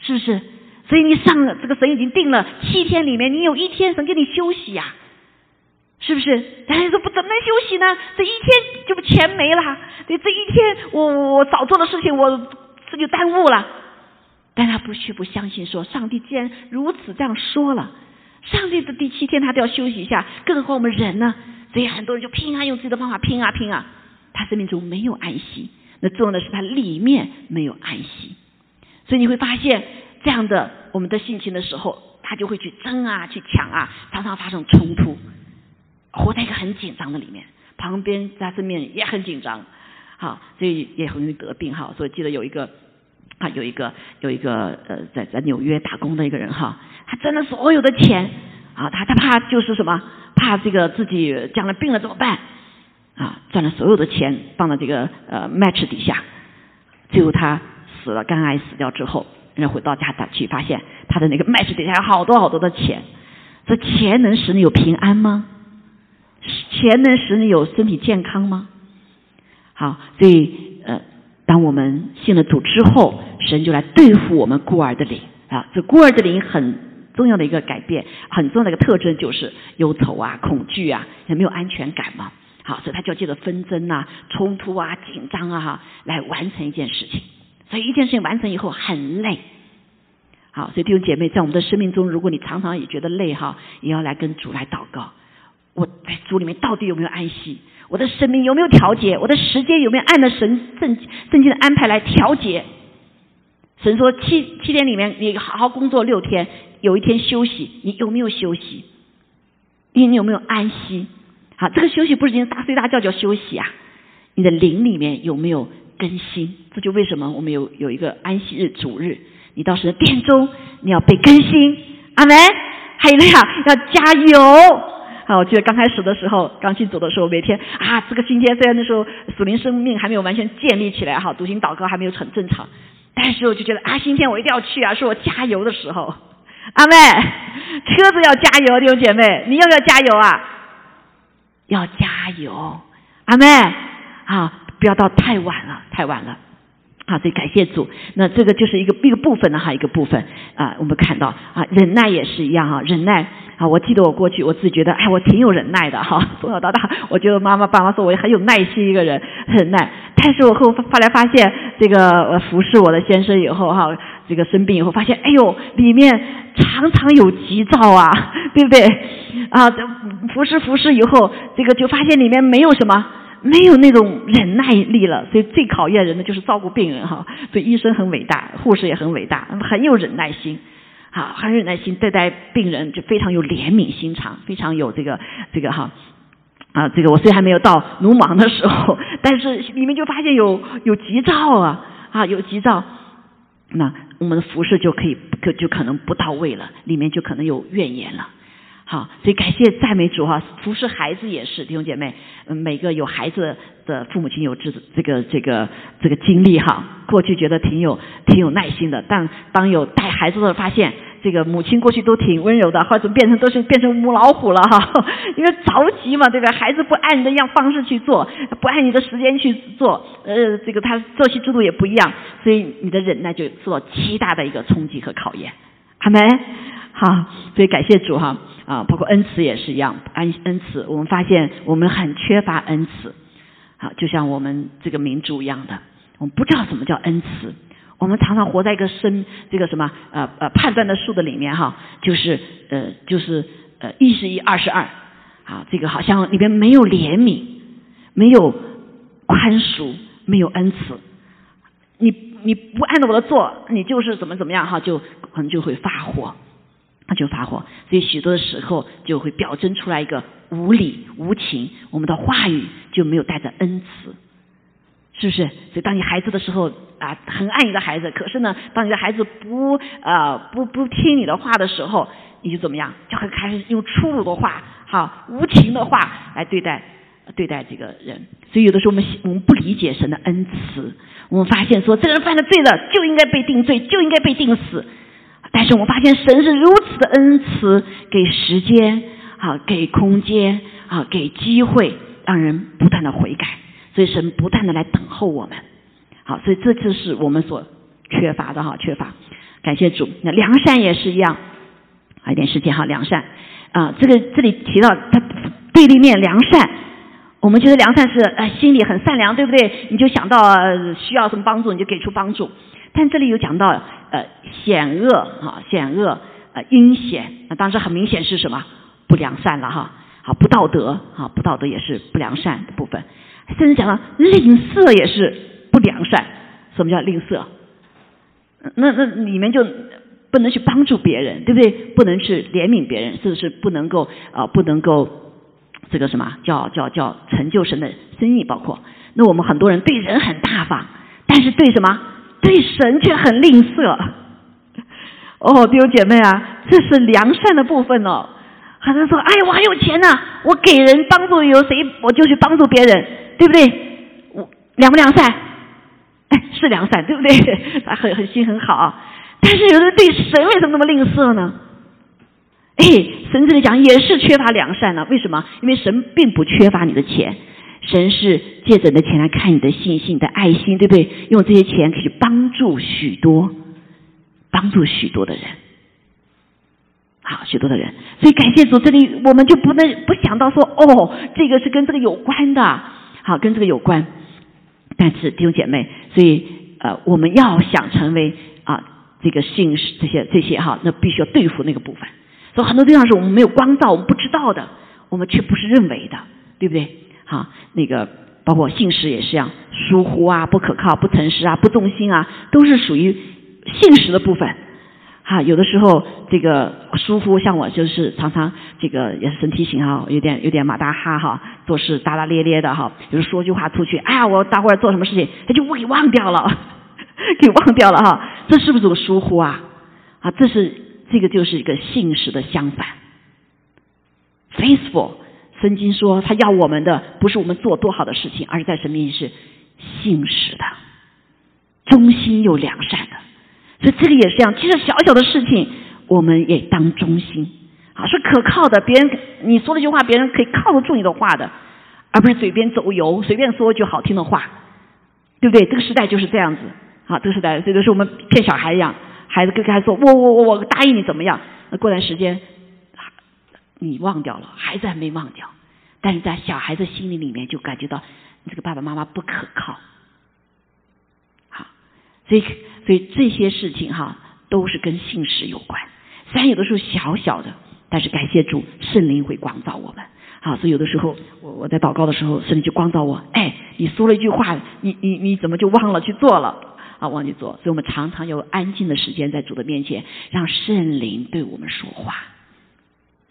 是不是？所以你上了这个神已经定了七天里面，你有一天神给你休息呀，是不是？但是说不怎么能休息呢？这一天就不钱没了，对，这一天我我我早做的事情我这就耽误了。但他不去不相信，说上帝既然如此这样说了，上帝的第七天他都要休息一下，更何况我们人呢？所以很多人就拼啊，用自己的方法拼啊拼啊，他生命中没有安息。那重要的是他里面没有安息，所以你会发现这样的我们的性情的时候，他就会去争啊，去抢啊，常常发生冲突，活在一个很紧张的里面。旁边在身边也很紧张，好，所以也很容易得病哈。所以记得有一个。啊，有一个有一个呃，在在纽约打工的一个人哈，他挣了所有的钱啊，他他怕就是什么，怕这个自己将来病了怎么办啊？赚了所有的钱放到这个呃 match 底下，最后他死了，肝癌死掉之后，人家回到家打去，发现他的那个 match 底下有好多好多的钱，这钱能使你有平安吗？钱能使你有身体健康吗？好，所以呃。当我们信了主之后，神就来对付我们孤儿的灵啊！这孤儿的灵很重要的一个改变，很重要的一个特征就是忧愁啊、恐惧啊，也没有安全感嘛。好，所以他就要借着纷争啊、冲突啊、紧张啊哈，来完成一件事情。所以一件事情完成以后很累。好，所以弟兄姐妹，在我们的生命中，如果你常常也觉得累哈，也要来跟主来祷告。我在主里面到底有没有安息？我的生命有没有调节？我的时间有没有按照神正正经的安排来调节？神说七七天里面你好好工作六天，有一天休息，你有没有休息？你你有没有安息？好，这个休息不是今天大睡大觉叫休息啊！你的灵里面有没有更新？这就为什么我们有有一个安息日主日，你到时的殿中你要被更新，阿门！还有那样要加油。啊，我记得刚开始的时候，刚进组的时候，每天啊，这个今天虽然那时候属灵生命还没有完全建立起来，哈，读经祷告还没有很正常，但是我就觉得啊，今天我一定要去啊，是我加油的时候。阿妹，车子要加油，弟兄姐妹，你要不要加油啊？要加油，阿妹啊，不要到太晚了，太晚了。啊，所以感谢主。那这个就是一个一个部分的哈，一个部分啊，我们看到啊，忍耐也是一样哈，忍耐啊。我记得我过去我自己觉得，哎，我挺有忍耐的哈。从小到大，我觉得妈妈爸妈说我很有耐心一个人，忍耐。但是我后后来发现，这个服侍我的先生以后哈，这个生病以后发现，哎呦，里面常常有急躁啊，对不对？啊，服侍服侍以后，这个就发现里面没有什么。没有那种忍耐力了，所以最考验人的就是照顾病人哈。所以医生很伟大，护士也很伟大，很有忍耐心，好，很忍耐心对待病人，就非常有怜悯心肠，非常有这个这个哈啊，这个我虽然还没有到鲁莽的时候，但是你们就发现有有急躁啊啊，有急躁，那我们的服饰就可以可就可能不到位了，里面就可能有怨言了。好，所以感谢赞美主哈，服侍孩子也是弟兄姐妹，嗯，每个有孩子的父母亲有这这个这个这个经历哈，过去觉得挺有挺有耐心的，但当有带孩子的发现，这个母亲过去都挺温柔的，或者变成都是变成母老虎了哈，因为着急嘛，对吧？孩子不按你的样方式去做，不按你的时间去做，呃，这个他作息制度也不一样，所以你的忍耐就受到极大的一个冲击和考验，好没？好，所以感谢主哈。啊，包括恩慈也是一样，恩恩慈，我们发现我们很缺乏恩慈，好，就像我们这个民族一样的，我们不知道什么叫恩慈，我们常常活在一个生这个什么呃呃判断的数的里面哈，就是呃就是呃一是一二是二，啊，这个好像里边没有怜悯，没有宽恕，没有恩慈，你你不按照我的做，你就是怎么怎么样哈，就可能就会发火。他就发火，所以许多的时候就会表征出来一个无理无情，我们的话语就没有带着恩慈，是不是？所以当你孩子的时候啊，很爱你的孩子，可是呢，当你的孩子不呃不不听你的话的时候，你就怎么样？就会开始用粗鲁的话，哈，无情的话来对待对待这个人。所以有的时候我们我们不理解神的恩慈，我们发现说这个人犯了罪了，就应该被定罪，就应该被定死。但是我发现神是如此的恩慈，给时间啊，给空间啊，给机会，让人不断的悔改。所以神不断的来等候我们。好，所以这就是我们所缺乏的哈，缺乏。感谢主。那良善也是一样，还一点时间哈，良善啊，这个这里提到它对立面良善，我们觉得良善是呃心里很善良，对不对？你就想到需要什么帮助，你就给出帮助。但这里有讲到呃险恶啊，险恶呃阴险，那当时很明显是什么不良善了哈，好不道德啊，不道德也是不良善的部分，甚至讲到吝啬也是不良善。什么叫吝啬？那那里面就不能去帮助别人，对不对？不能去怜悯别人，甚至是不能够啊，不能够这个什么叫叫叫成就神的生意，包括那我们很多人对人很大方，但是对什么？对神却很吝啬。哦，弟兄姐妹啊，这是良善的部分哦。很多人说：“哎呀，我很有钱呐，我给人帮助有谁，我就去帮助别人，对不对？我良不良善？哎，是良善，对不对？他很很心很好。但是有的人对神为什么那么吝啬呢？哎，神这里讲也是缺乏良善呢。为什么？因为神并不缺乏你的钱。”神是借着你的钱来看你的信心、你的爱心，对不对？用这些钱可以帮助许多、帮助许多的人，好，许多的人。所以感谢主，这里我们就不能不想到说，哦，这个是跟这个有关的，好，跟这个有关。但是弟兄姐妹，所以呃，我们要想成为啊这个信这些这些哈，那必须要对付那个部分。所以很多地方是我们没有光照，我们不知道的，我们却不是认为的，对不对？啊，那个包括信实也是一样，疏忽啊，不可靠，不诚实啊，不动心啊，都是属于信实的部分。哈，有的时候这个疏忽，像我就是常常这个也是神提醒哈，有点有点马大哈哈，做事大大咧咧的哈，比如说句话出去，哎呀，我待会儿做什么事情，他就给忘掉了，给忘掉了哈，这是不是个疏忽啊？啊，这是这个就是一个信实的相反，faithful。曾经说，他要我们的不是我们做多好的事情，而是在神面前是信实的、忠心又良善的。所以这个也是这样，其实小小的事情，我们也当忠心，啊，是可靠的。别人你说了句话，别人可以靠得住你的话的，而不是嘴边走油，随便说一句好听的话，对不对？这个时代就是这样子，啊，这个时代，有的时候我们骗小孩一样，孩子跟孩子说，我我我我答应你怎么样？那过段时间。你忘掉了，孩子还没忘掉，但是在小孩子心里里面就感觉到你这个爸爸妈妈不可靠，好，所以所以这些事情哈都是跟信实有关，虽然有的时候小小的，但是感谢主，圣灵会光照我们，好，所以有的时候我我在祷告的时候，圣灵就光照我，哎，你说了一句话，你你你怎么就忘了去做了？啊？忘记做，所以我们常常有安静的时间在主的面前，让圣灵对我们说话。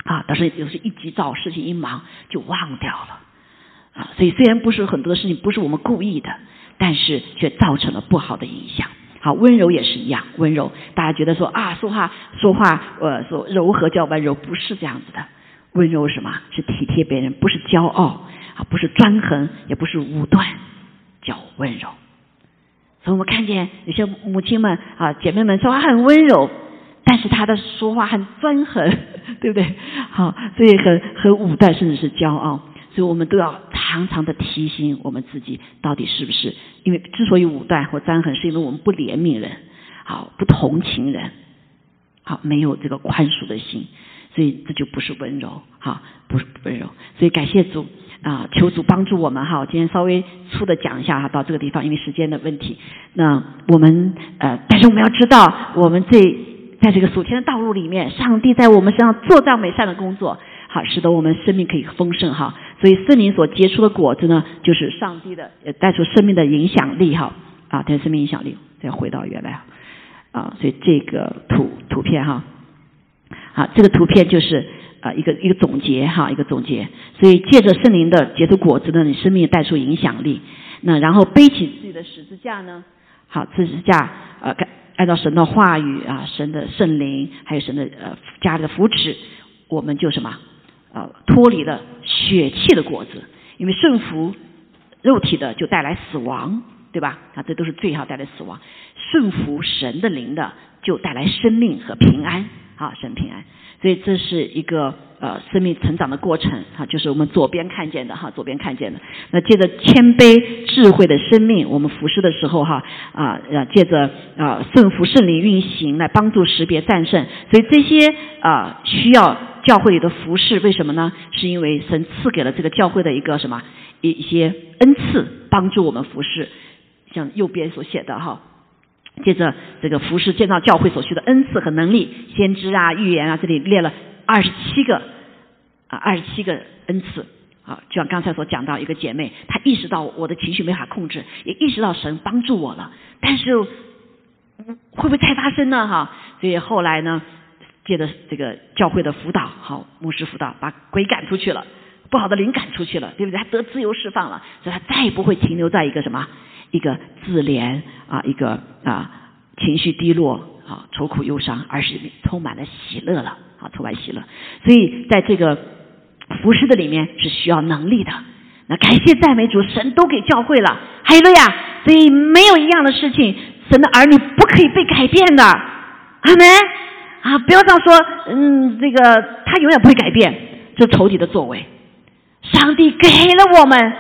啊，但是有时一急躁，事情一忙就忘掉了，啊，所以虽然不是很多的事情不是我们故意的，但是却造成了不好的影响。好，温柔也是一样，温柔，大家觉得说啊，说话说话，呃，说柔和叫温柔，不是这样子的。温柔什么？是体贴别人，不是骄傲，啊，不是专横，也不是武断，叫温柔。所以我们看见有些母亲们啊，姐妹们说话很温柔。但是她的说话很专横，对不对？好，所以很很武断，甚至是骄傲。所以我们都要常常的提醒我们自己，到底是不是？因为之所以武断或张衡，是因为我们不怜悯人，好不同情人，好没有这个宽恕的心，所以这就不是温柔，好不是温柔。所以感谢主啊，求主帮助我们哈。我今天稍微粗的讲一下哈，到这个地方，因为时间的问题。那我们呃，但是我们要知道，我们这。在这个属天的道路里面，上帝在我们身上做这样美善的工作，好，使得我们生命可以丰盛哈。所以圣灵所结出的果子呢，就是上帝的带出生命的影响力哈啊，带生命影响力。再回到原来啊，所以这个图图片哈，好，这个图片就是啊一个一个总结哈，一个总结。所以借着圣灵的结出果子呢，你生命带出影响力。那然后背起自己的十字架呢，好，十字架呃。按照神的话语啊，神的圣灵，还有神的呃家里的扶持，我们就什么啊脱离了血气的果子，因为顺服肉体的就带来死亡，对吧？啊，这都是最好带来死亡。顺服神的灵的就带来生命和平安啊，神平安。所以这是一个呃生命成长的过程哈，就是我们左边看见的哈，左边看见的。那借着谦卑智慧的生命，我们服侍的时候哈啊呃借着啊顺服圣灵运行来帮助识别战胜，所以这些啊需要教会里的服侍，为什么呢？是因为神赐给了这个教会的一个什么一一些恩赐，帮助我们服侍。像右边所写的哈。接着这个服侍建造教会所需的恩赐和能力，先知啊、预言啊，这里列了二十七个啊，二十七个恩赐啊。就像刚才所讲到，一个姐妹她意识到我的情绪没法控制，也意识到神帮助我了，但是会不会太发生呢？哈，所以后来呢，借着这个教会的辅导，好牧师辅导，把鬼赶出去了，不好的灵赶出去了，对不对？他得自由释放了，所以他再也不会停留在一个什么。一个自怜啊，一个啊情绪低落啊，愁苦忧伤，而是充满了喜乐了啊，充满喜乐。所以在这个服饰的里面是需要能力的。那感谢赞美主，神都给教会了，哈利路亚。所以没有一样的事情，神的儿女不可以被改变的，阿门啊！不要这样说，嗯，这个他永远不会改变，这仇敌的作为。上帝给了我们。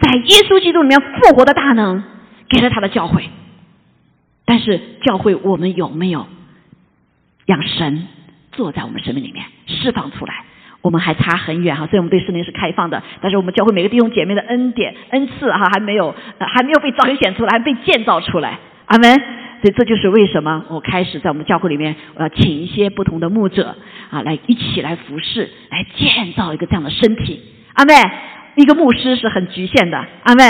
在耶稣基督里面复活的大能，给了他的教会。但是教会我们有没有让神坐在我们生命里面释放出来？我们还差很远哈。所以我们对圣灵是开放的，但是我们教会每个弟兄姐妹的恩典恩赐哈还没有还没有被彰显出来，还被建造出来。阿门。所以这就是为什么我开始在我们教会里面，我要请一些不同的牧者啊，来一起来服侍，来建造一个这样的身体。阿门。一个牧师是很局限的，阿妹，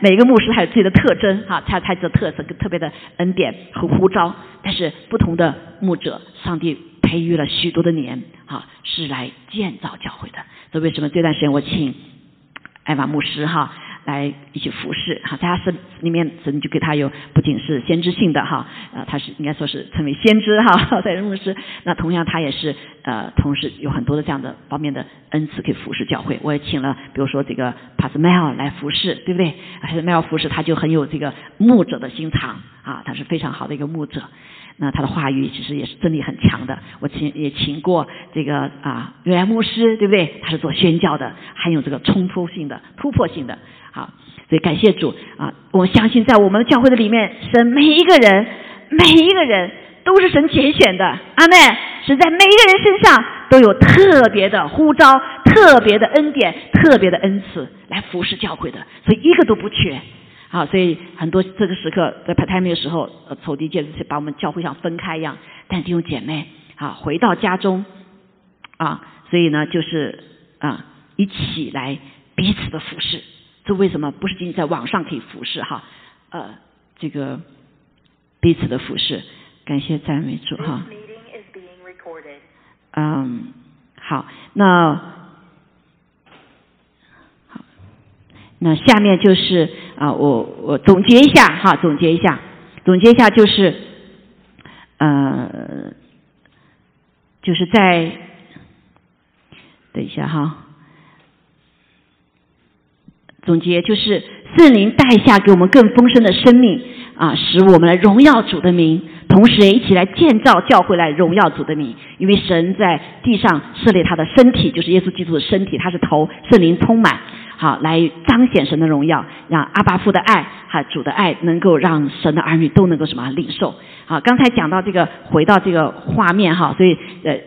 每一个牧师他有自己的特征，哈，他他的特色跟特别的恩典和呼召。但是不同的牧者，上帝培育了许多的年，哈，是来建造教会的。所以为什么这段时间我请艾玛牧师，哈？来一起服侍哈，在他身里面神就给他有不仅是先知性的哈，呃，他是应该说是成为先知哈，在牧师。那同样他也是呃，同时有很多的这样的方面的恩赐可以服侍教会。我也请了，比如说这个帕斯麦尔来服侍，对不对？帕斯麦尔服侍他就很有这个牧者的心肠啊，他是非常好的一个牧者。那他的话语其实也是真理很强的。我请也请过这个啊，约来牧师，对不对？他是做宣教的，很有这个冲突性的、突破性的。好，所以感谢主啊！我相信在我们教会的里面，神每一个人、每一个人都是神拣选的。阿妹是在每一个人身上都有特别的呼召、特别的恩典、特别的恩赐来服侍教会的，所以一个都不缺。好，所以很多这个时刻在排胎面的时候，呃，仇敌就是把我们教会像分开一样。但弟兄姐妹，啊，回到家中啊，所以呢，就是啊，一起来彼此的服侍。这为什么不是仅仅在网上可以服侍哈？呃，这个彼此的服侍，感谢赞美主哈。嗯，好，那好，那下面就是啊，我我总结一下哈，总结一下，总结一下就是呃，就是在等一下哈。总结就是圣灵带下给我们更丰盛的生命啊，使我们来荣耀主的名，同时也一起来建造教会来荣耀主的名。因为神在地上设立他的身体，就是耶稣基督的身体，他是头，圣灵充满，好来彰显神的荣耀，让阿巴父的爱和主的爱能够让神的儿女都能够什么领受。好，刚才讲到这个，回到这个画面哈，所以呃，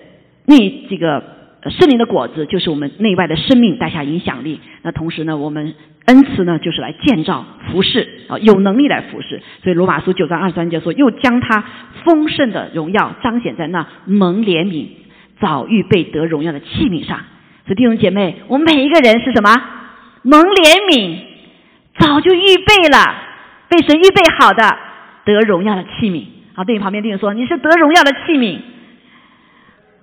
那这个。圣灵的果子就是我们内外的生命带下影响力。那同时呢，我们恩赐呢就是来建造服饰啊，有能力来服饰。所以罗马书九章二十三节说，又将他丰盛的荣耀彰显在那蒙怜悯、早预备得荣耀的器皿上。所以弟兄姐妹，我们每一个人是什么？蒙怜悯，早就预备了，被神预备好的得荣耀的器皿。好，对你旁边弟兄说，你是得荣耀的器皿。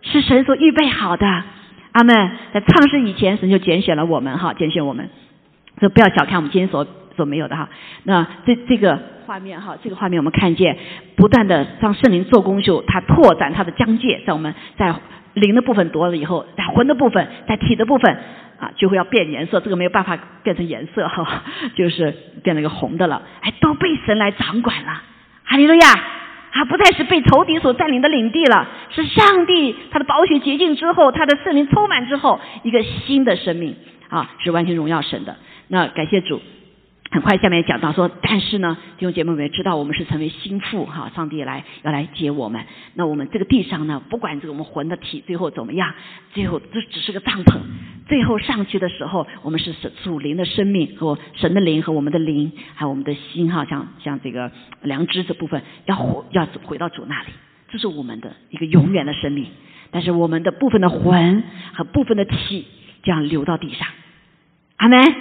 是神所预备好的，阿门。在创世以前，神就拣选了我们，哈，拣选我们。这不要小看我们今天所所没有的哈。那这这个画面哈，这个画面我们看见，不断的让圣灵做工秀，他拓展他的疆界，在我们在灵的部分夺了以后，在魂的部分，在体的部分啊，就会要变颜色。这个没有办法变成颜色哈，就是变了一个红的了。哎，都被神来掌管了，哈利路亚。啊，不再是被仇敌所占领的领地了，是上帝他的宝血洁净之后，他的圣灵充满之后，一个新的生命啊，是完全荣耀神的。那感谢主。很快，下面讲到说，但是呢，弟兄姐妹们知道，我们是成为心腹哈，上帝来要来接我们。那我们这个地上呢，不管这个我们魂的体最后怎么样，最后这只是个帐篷。最后上去的时候，我们是神主灵的生命和神的灵和我们的灵，还有我们的心哈，像像这个良知这部分要回要回到主那里，这是我们的一个永远的生命。但是我们的部分的魂和部分的体将流到地上。阿门，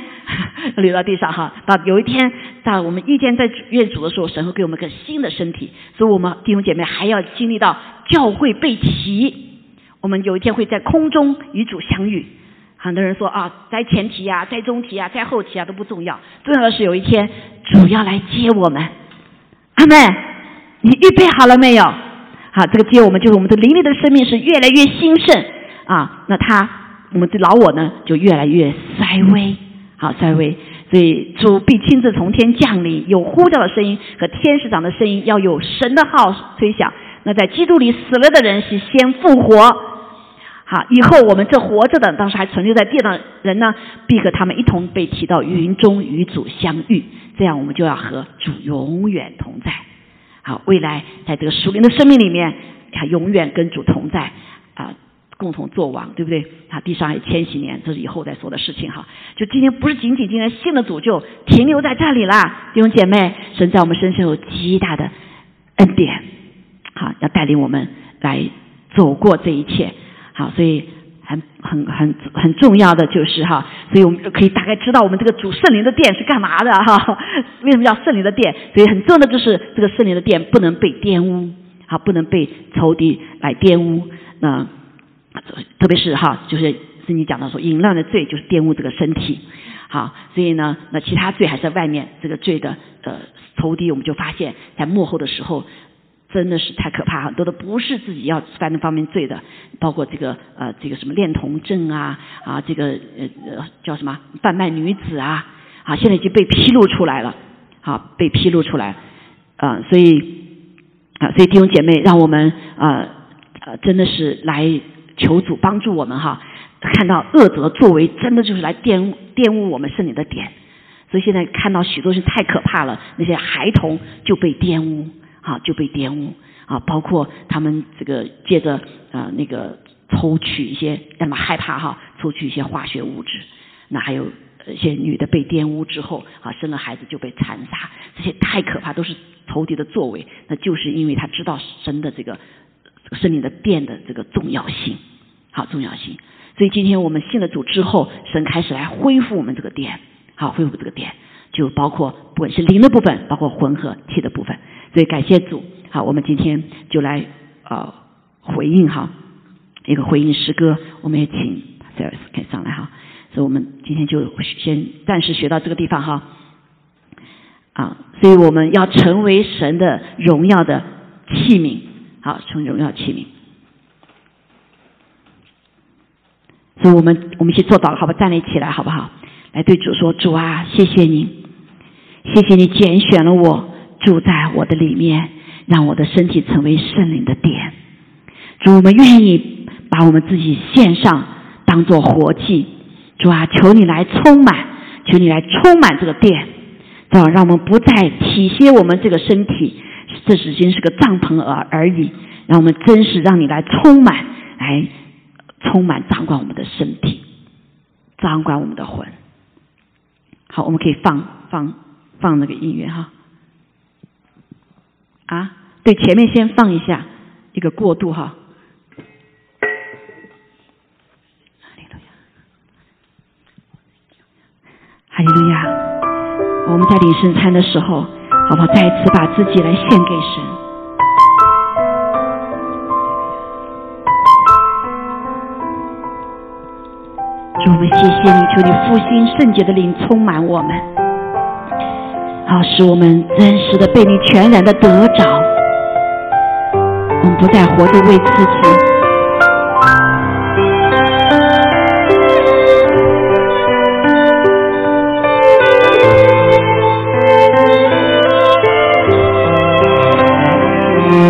流到地上哈。到有一天，到我们遇见在愿主的时候，神会给我们一个新的身体。所以，我们弟兄姐妹还要经历到教会被提。我们有一天会在空中与主相遇。很多人说啊，在前提啊，在中提啊，在后提啊都不重要，重要的是有一天主要来接我们。阿门，你预备好了没有？好，这个接我们就是我们的灵力的生命是越来越兴盛啊。那他。我们的老我呢，就越来越衰微，好衰微。所以主必亲自从天降临，有呼叫的声音和天使长的声音，要有神的号吹响。那在基督里死了的人是先复活，好，以后我们这活着的，当时还存留在地上的人呢，必和他们一同被提到云中与主相遇，这样我们就要和主永远同在。好，未来在这个属灵的生命里面，他永远跟主同在啊。共同做王，对不对？啊，地上还有千禧年，这是以后再说的事情哈。就今天不是仅仅今天信的主就停留在这里啦，弟兄姐妹，神在我们身上有极大的恩典，好，要带领我们来走过这一切，好，所以很很很很重要的就是哈，所以我们就可以大概知道我们这个主圣灵的殿是干嘛的哈？为什么叫圣灵的殿？所以很重要的就是这个圣灵的殿不能被玷污，好，不能被仇敌来玷污，那。特别是哈，就是圣经讲到说，淫乱的罪就是玷污这个身体，好，所以呢，那其他罪还在外面，这个罪的呃仇敌，我们就发现，在幕后的时候，真的是太可怕，很多的不是自己要犯那方面罪的，包括这个呃这个什么恋童症啊啊，这个呃呃叫什么贩卖女子啊，啊，现在已经被披露出来了，好，被披露出来，啊，所以啊，所以弟兄姐妹，让我们啊呃真的是来。求主帮助我们哈，看到恶者作为，真的就是来玷玷污我们圣灵的点。所以现在看到许多是太可怕了，那些孩童就被玷污，啊就被玷污啊，包括他们这个借着呃那个抽取一些让他害怕哈，抽取一些化学物质。那还有一些女的被玷污之后啊，生了孩子就被残杀，这些太可怕，都是仇敌的作为。那就是因为他知道神的这个。这个圣灵的殿的这个重要性，好重要性。所以今天我们信了主之后，神开始来恢复我们这个殿，好恢复这个殿，就包括不管是灵的部分，包括魂和体的部分。所以感谢主，好，我们今天就来呃回应哈一个回应诗歌，我们也请 Sales 可以上来哈。所以我们今天就先暂时学到这个地方哈啊，所以我们要成为神的荣耀的器皿。好，从荣耀起名。所以我们我们一起做祷告，好吧？站立起来，好不好？来对主说：主啊，谢谢你，谢谢你拣选了我，住在我的里面，让我的身体成为圣灵的殿。主，我们愿意把我们自己献上，当做活祭。主啊，求你来充满，求你来充满这个殿，这样让我们不再体贴我们这个身体。这只仅是个帐篷而而已，让我们真实让你来充满，来充满掌管我们的身体，掌管我们的魂。好，我们可以放放放那个音乐哈。啊，对，前面先放一下一个过渡哈。哈利路亚，我们在领圣餐的时候。好不好？再一次把自己来献给神。主，我们谢谢你，求你复兴圣洁的灵充满我们，好使我们真实的被你全然的得着。我们不再活着为自己。阿，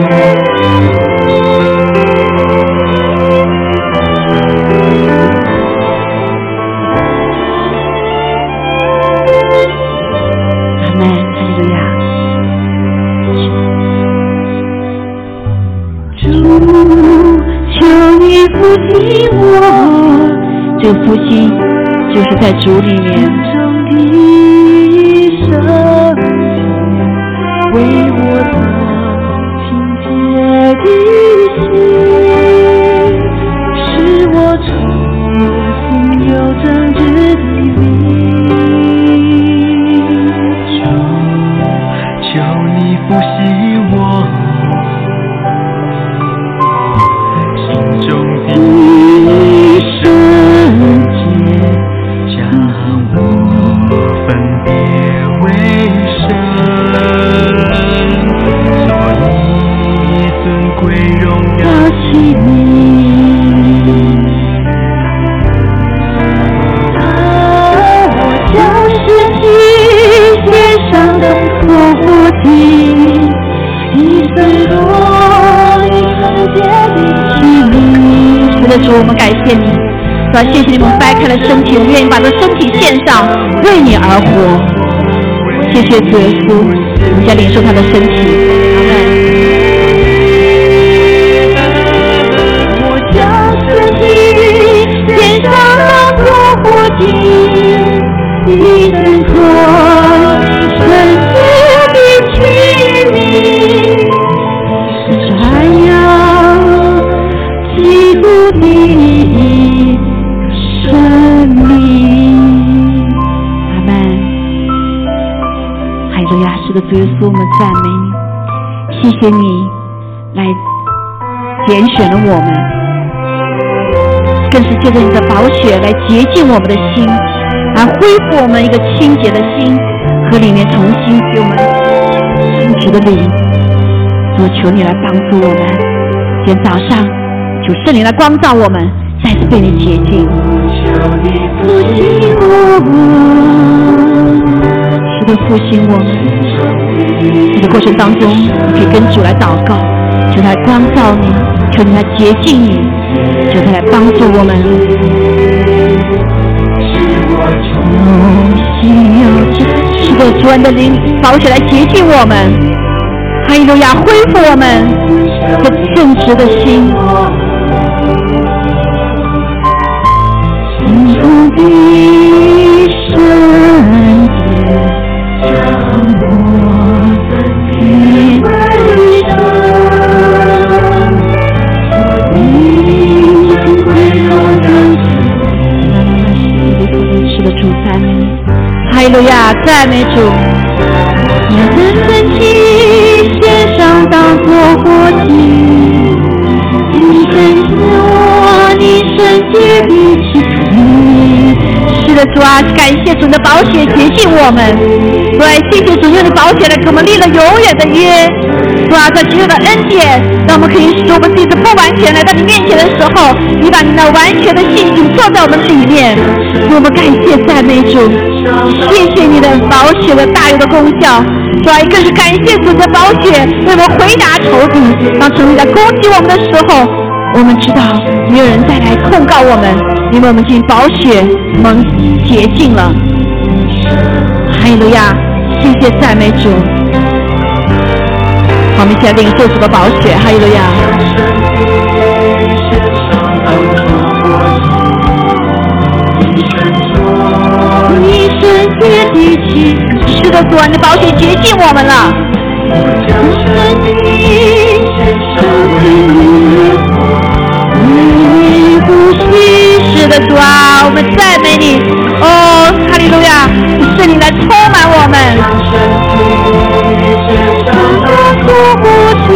主，求你我。这个复兴，就是在主里面。谢谢你们掰开了身体，我们愿意把这身体献上，为你而活。谢谢主耶稣，我们将领受他的身体。谢谢你来拣选了我们，更是借着你的宝血来洁净我们的心，来恢复我们一个清洁的心和里面重新给我们清洁的灵。主，求你来帮助我们，今天早上求圣灵来光照我们，再次被你洁净。复兴我们，是的，复兴我们。这个过程当中，你可以跟主来祷告，求他来光照你，求他来洁净你，求他来帮助我们。是的，主恩的灵保起来洁净我们，哈利路亚，恢复我们这正直的。心赞美主。你的身体献上当作活祭，你神是我，你圣洁的器皿。是的，主啊，感谢主的保险洁净我们。对，谢谢主用的保险来给我们立了永远的约。主啊，在基督的恩典，让我们可以使我们自己的不完全来到你面前的时候，你把你那完全的信心做在我们里面。我们感谢赞美主，谢谢你的宝血的大有的功效。主啊，更是感谢主的宝血为我们回答仇敌。当仇敌在攻击我们的时候，我们知道没有人再来控告我们，因为我们已经宝血蒙洁净了。哈利路亚，谢谢赞美主。我们一起来领受主的宝血，哈利路亚。你圣洁的气，是的，主啊，你的宝血洁净我们了。生命你呼吸，是的，主啊，我们赞美你。哦，哈利路亚，圣灵来充满我们。呼吸，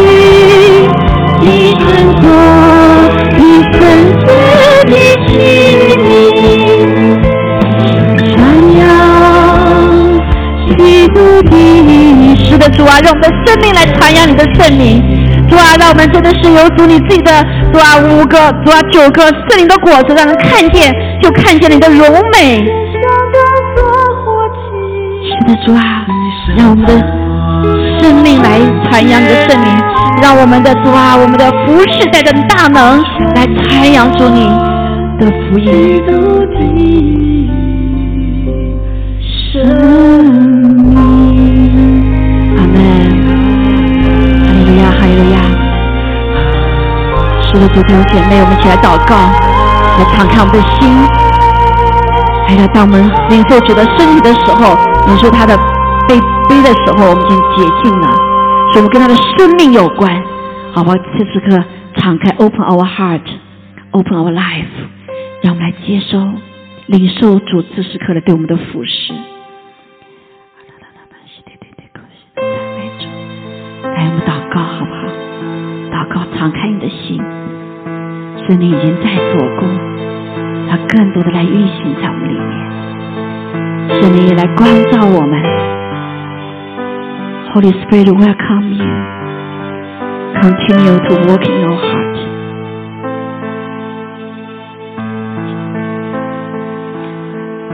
一生做一圣洁的器皿。传扬基督的是的主啊，让我们的生命来传扬你的圣名。主啊，让我们真的是有主你自己的主啊五个主啊九个圣灵的果子，让人看见就看见你的荣美。是的，主啊，让我们的生命来传扬你的圣名，让我们的主啊，我们的服饰带着大能来传扬主你的福音。生命，阿门。哈利路亚，哈利路亚。是的，主弟兄姐妹，我们一起来祷告，来敞开我们的心，还有当我们领受主的身体的时候，领受他的杯杯的时候，我们已经洁净了，所以我们跟他的生命有关。好吧，此时此刻敞开，open our heart，open our life，让我们来接收、领受主此时刻的对我们的俯视。来，我们祷告好不好？祷告，敞开你的心，圣灵已经在做工，要更多的来运行在我们里面。神灵也来光照我们。Holy Spirit, welcome you. Continue to work in your heart.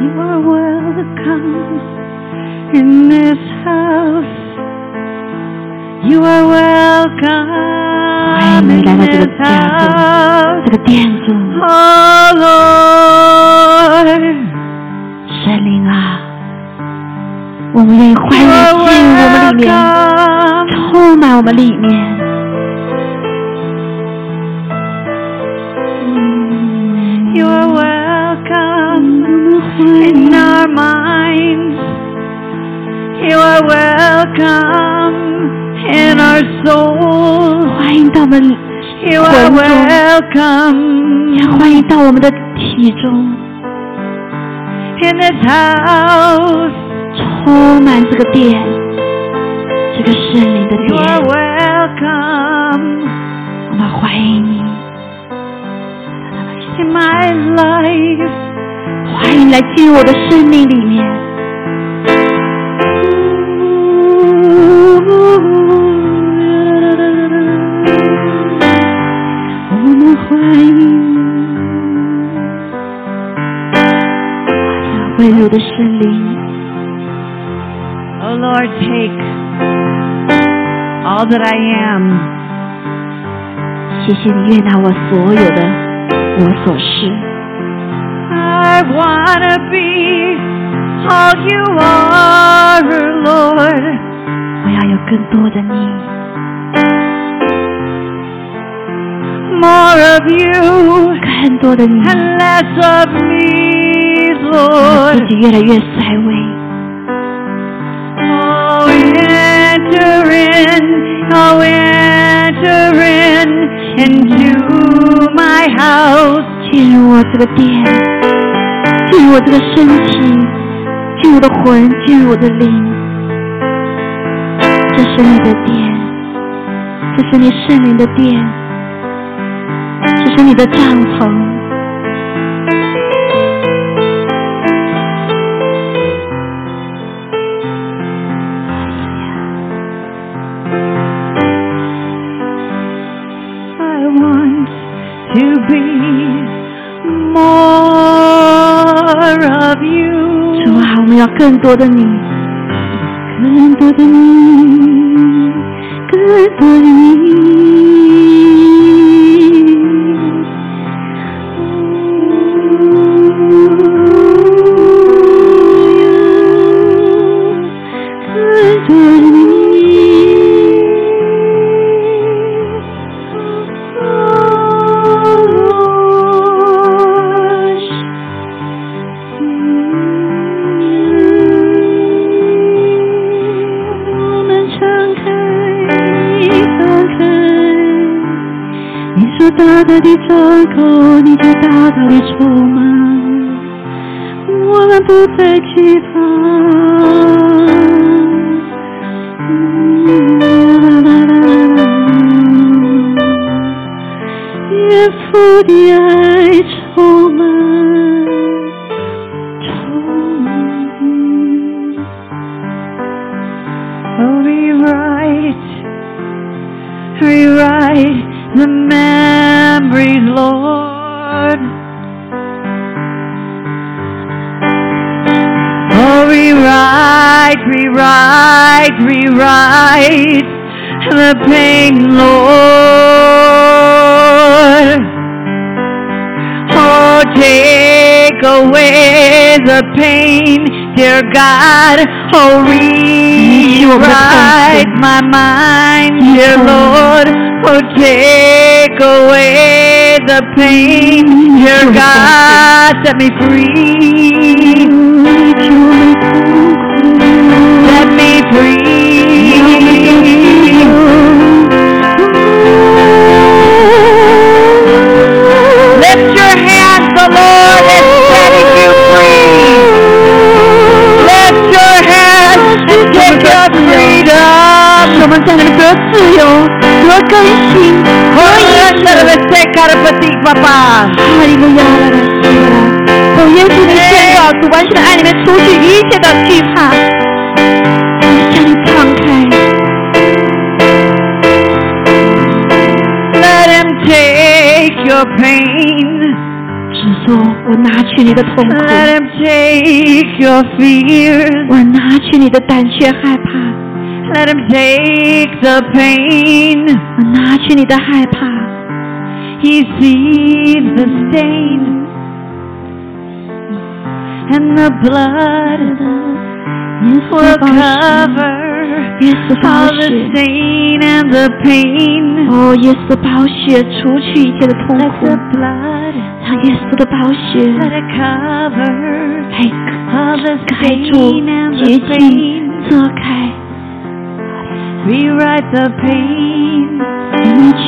You are welcome in this house. You are 欢迎 welcome 你 in 来到这个 this 家中， house. 这个殿中， Oh Lord, 我们愿意欢迎进入我们里面，充满我们里面。You are welcome in our minds. You are welcome in our souls. 欢迎到我们，You are 魂中 welcome 也欢迎到我们的体中，in this house. 充满这个殿，这个圣灵的殿，我们欢迎你，in my life. 欢迎来进入我的生命里面。我们欢迎温柔的圣灵，Oh Lord, take all that I am. 谢谢你悦纳我所有的我所是。 I wanna be all you are, Lord. 我要有更多的你， More of you 更多的你， and less of me, 我自 Lord. 己越来越衰微。 Enter in, oh, enter in into my house. 进入我这个殿，进入我这个身体，进入我的魂，进入我的灵。这是你的殿，这是你圣灵的殿，这是你的帐篷。更多的你，更多的你，更多的你。the pain, dear God. Oh, rewrite my mind, dear Lord. Oh, take away the pain, dear God. Set me free. Set me free. Lift your hands, the Lord. 得更新，得医治。哈利路亚，拉拉西拉，奉耶稣的宣告，主完全的爱里面除去一切的惧怕，向你敞开。Let him take your pain. 只说我拿去你的痛苦，Let him take your fears. 我拿去你的胆怯害怕，Let him take the pain. 我拿去你的害怕。 He sees the stain and the blood 耶稣 will 宝血， cover 耶稣宝 all the 血， stain and the pain. 哦，耶稣的宝血除去一切的痛 Let 苦 the，blood 让耶稣的宝血 let it cover 来 all the 盖住 stain and 洁 the 净 pain. 遮开。 Rewrite the pain. 你去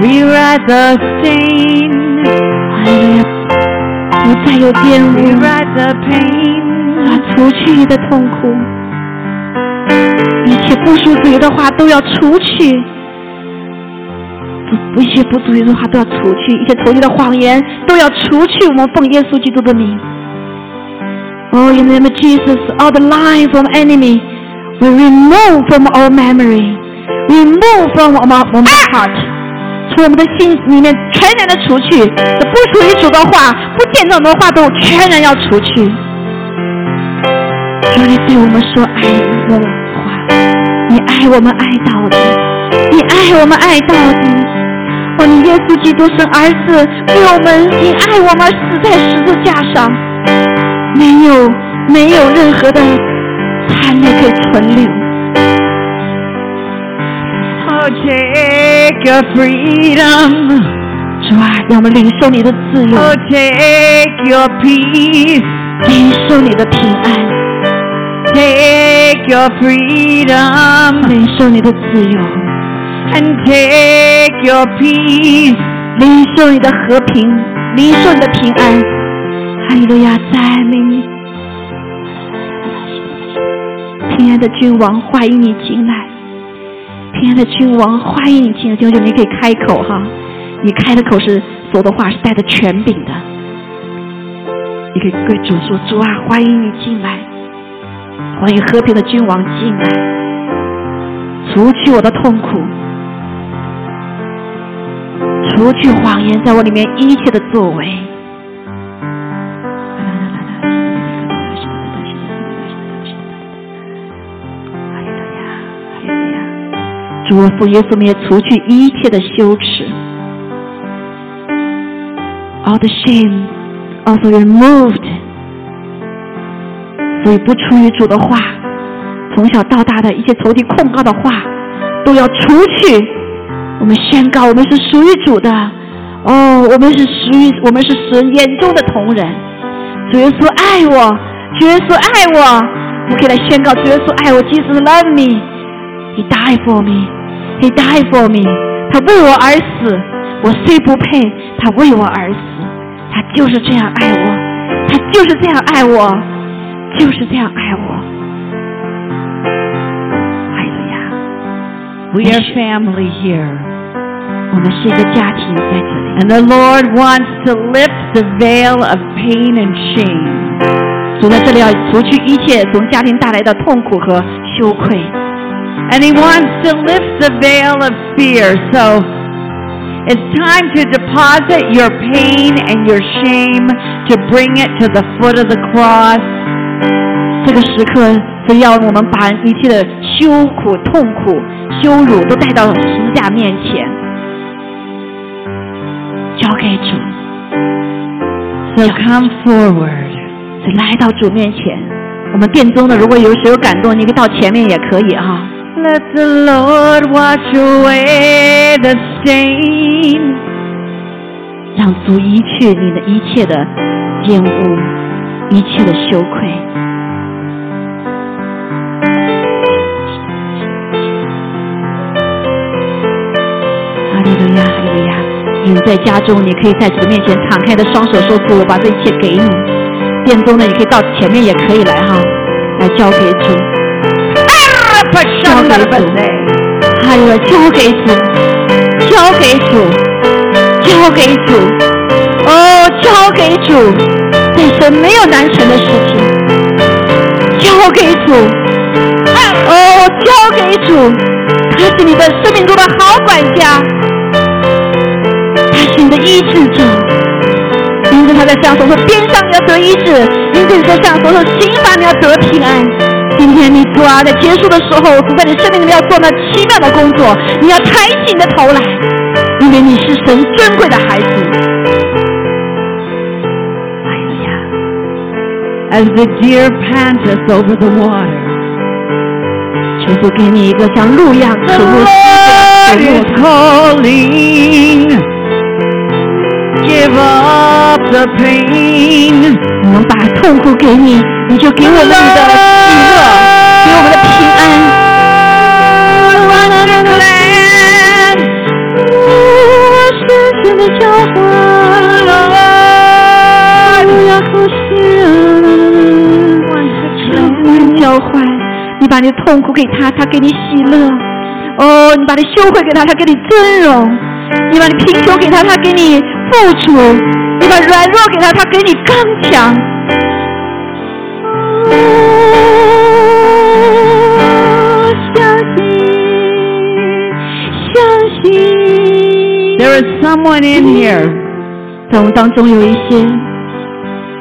Rewrite the stain. 哈利路亚，不再有玷污，Rewrite the pain. 啊，除去你的痛苦，一切不属主的话都要除去，不，一切不属于的话都要除去，一切投机的谎言都要除去。我们奉耶稣基督的名。Oh, in the name of Jesus, all the lies of enemy we remove from our memory, remove from our, our heart. 从我们的心里面全然的除去，这不属于主的话，不见证的话都全然要除去。主，你对我们说爱我的话，你爱我们爱到底，你爱我们爱到底。哦，你耶稣基督生儿子为我们你爱我们死在十字架上，没有没有任何的残泪可以存留。Oh, take your freedom. 主啊，让我们领受你的自由，Oh, take your peace. 领受你的平安，Take your freedom 领受你的自由，and take your peace. 领受你的和平，领受你的平安。哈利路亚，赞美你，平安的君王，欢迎你进来。平安的君王，欢迎你进来。弟兄姐妹，你可以开口哈，你开的口是说的话是带着权柄的。你可以对主说：“主啊，欢迎你进来，欢迎和平的君王进来，除去我的痛苦，除去谎言在我里面一切的作为。”主，我奉耶稣名除去一切的羞耻，all the shame also removed。所以不出于主的话，从小到大的一切仇敌控告的话，都要除去。我们宣告，我们是属于主的。哦，我们是属于，我们是神眼中的同人。主耶稣爱我，主耶稣爱我，我可以来宣告，主耶稣爱我，Jesus love me。He died for me. He died for me. 他为我而死，我虽不配，他为我而死。他就是这样爱我，他就是这样爱我，就是这样爱我。哈利路亚！We are family here. 我们是一个家庭在这里，And the Lord wants to lift the veil of pain and shame. 主在这里要除去一切从家庭带来的痛苦和羞愧。And He wants to lift the veil of fear. So it's time to deposit your pain and your shame to bring it to the foot of the cross. 这个时刻是要我们把一切的羞苦、痛苦、羞辱都带到十字架面前，交给主， So come forward. 是来到主面前。我们殿中的，如果有谁有感动，你可以到前面也可以哈、 Let the Lord wash away the stain. 让主移去你的一切的奸污，一切的羞愧。哈利路亚，哈利路亚！你在家中，你可以在主面前敞开的双手说：“主，我把这一切给你。”殿中呢，你可以到前面也可以来哈，来交给主。交给主，还有交给主，交给主，交给主，哦，交给主，在神没有难成的事情，交给主，哦，交给主，他是你的生命中的好管家，他是你的医治者。因着他在上所说边上你要得医治，因着你在上所说刑罚你要得平安。今天你主啊，在结束的时候，主在你生命里面要做那奇妙的工作，你要抬起你的头来，因为你是神尊贵的孩子。哎呀，As the deer panteth over the water，求主给你一个像鹿一样渴慕水的 calling. Give up the pain，我们把痛苦给你，你就给我们你的。给我们的平安。深深的交换，交换，你把你的痛苦给他，他给你喜乐。哦，你把你羞愧给他，他给你尊荣；你把你贫穷给他，他给你富足；你把软弱给他，他给你刚强。相信，相信 There is someone in here. 在我们当中有一些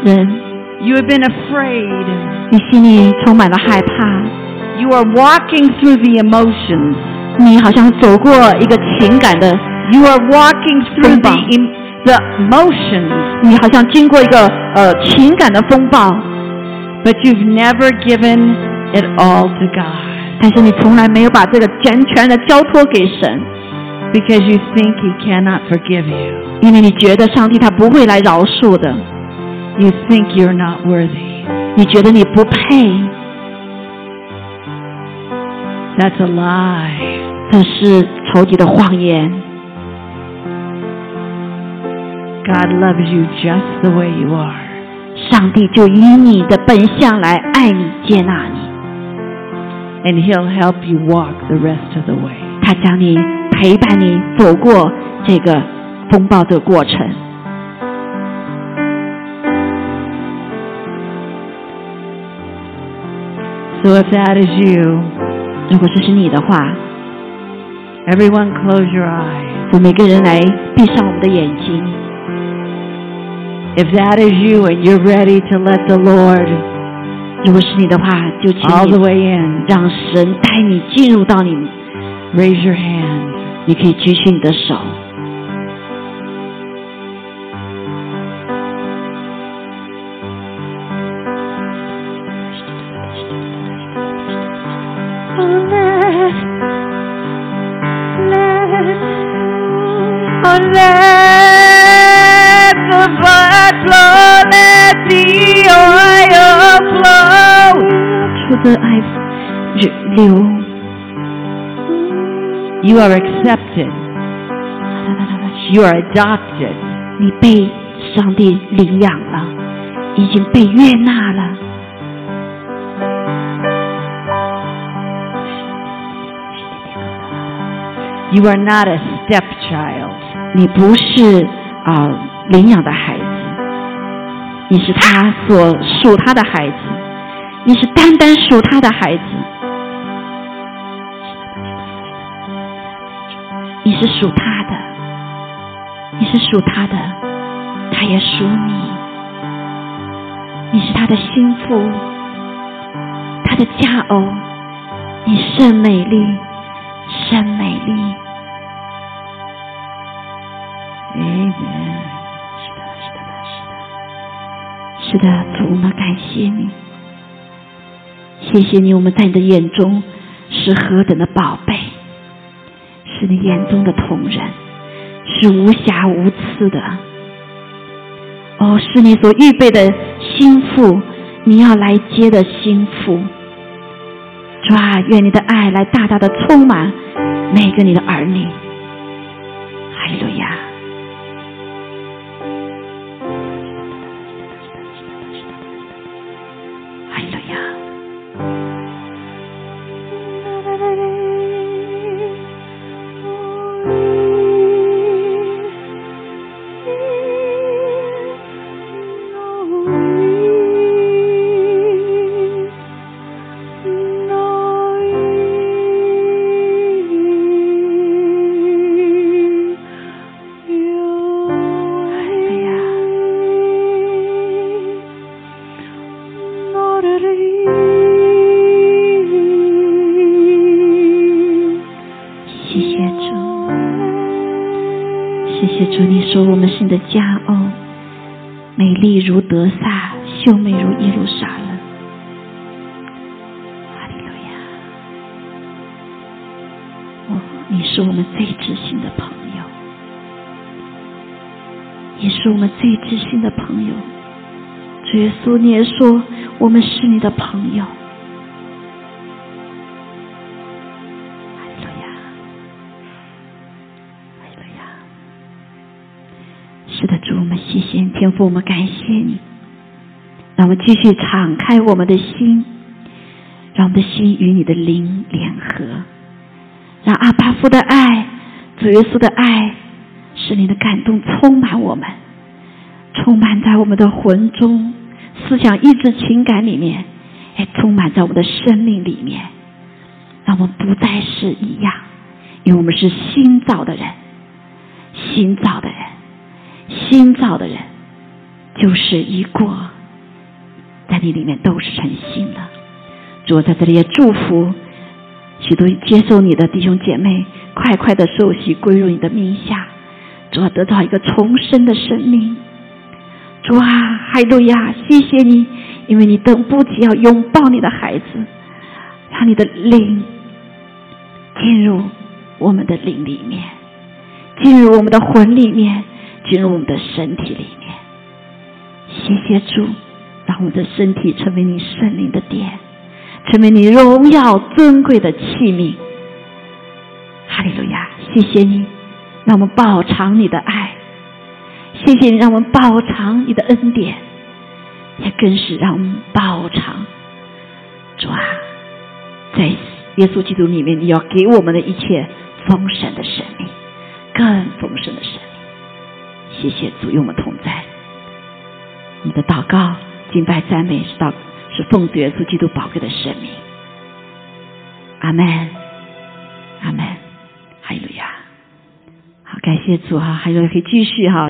人，You have been afraid. 你心里充满了害怕。You are walking through the emotions. 你好像走过一个情感的，You are walking through the the emotions. 你好像经过一个呃情感的风暴，But you've never given it all to God. 但是你从来没有把这个全全的交托给神。because you think he cannot forgive you. 因为你觉得上帝他不会来饶恕的。You think you're not worthy. 你觉得你不配。That's a lie. 这是仇敌的谎言。 God loves you just the way you are. 上帝就以你的本相来爱你、接纳你。And He'll help you walk the rest of the way. 他将你陪伴你走过这个风暴的过程。So if that is you，如果这是你的话，everyone close your eyes，我每个人来闭上我们的眼睛。 If that is you and you're ready to let the Lord，如果是你的话，就请 all the way in，让神带你进入到你。Raise your hand。你可以举起你的手。 流。You are accepted. You are adopted. 你被上帝领养了，已经被悦纳了。You are not a stepchild. 你不是啊领养的孩子，你是他所属他的孩子，你是单单属他的孩子。你是属他的，你是属他的，他也属你。你是他的心腹，他的佳偶，你甚美丽，甚美丽。Amen。是的，是的，是的，是的，主，我们感谢你，谢谢你，我们在你的眼中是何等的宝贝。是你眼中的同人，是无瑕无疵的。哦，是你所预备的心腹，你要来接的心腹。主啊，愿你的爱来大大的充满每个你的儿女。哈利路亚。说我们是你的佳偶，美丽如德萨，秀美如耶路撒冷。哈利路亚！哦，你是我们最知心的朋友，也是我们最知心的朋友。主耶稣，你也说我们是你的朋友。天父，我们感谢你。让我们继续敞开我们的心，让我们的心与你的灵联合，让阿巴夫的爱、主耶稣的爱、使你的感动充满我们，充满在我们的魂中、思想、意志、情感里面，也充满在我们的生命里面，让我们不再是一样，因为我们是新造的人，新造的人。新造的人，就是一过，在你里面都是成新的。主在这里也祝福许多接受你的弟兄姐妹，快快的受洗归入你的名下，主要得到一个重生的生命。主啊，海路亚，谢谢你，因为你等不及要拥抱你的孩子，让你的灵进入我们的灵里面，进入我们的魂里面。进入我们的身体里面，谢谢主，让我的身体成为你圣灵的殿，成为你荣耀尊贵的器皿。哈利路亚！谢谢你，让我们饱尝你的爱；谢谢你，让我们饱尝你的恩典，也更是让我们饱尝主啊，在耶稣基督里面，你要给我们的一切丰盛的生命，更丰盛的生命。谢谢主与我们同在，你的祷告、敬拜、赞美是祷，是奉主耶稣基督宝贵的生命。阿门，阿门，还有呀。好，感谢主哈，还有可以继续哈。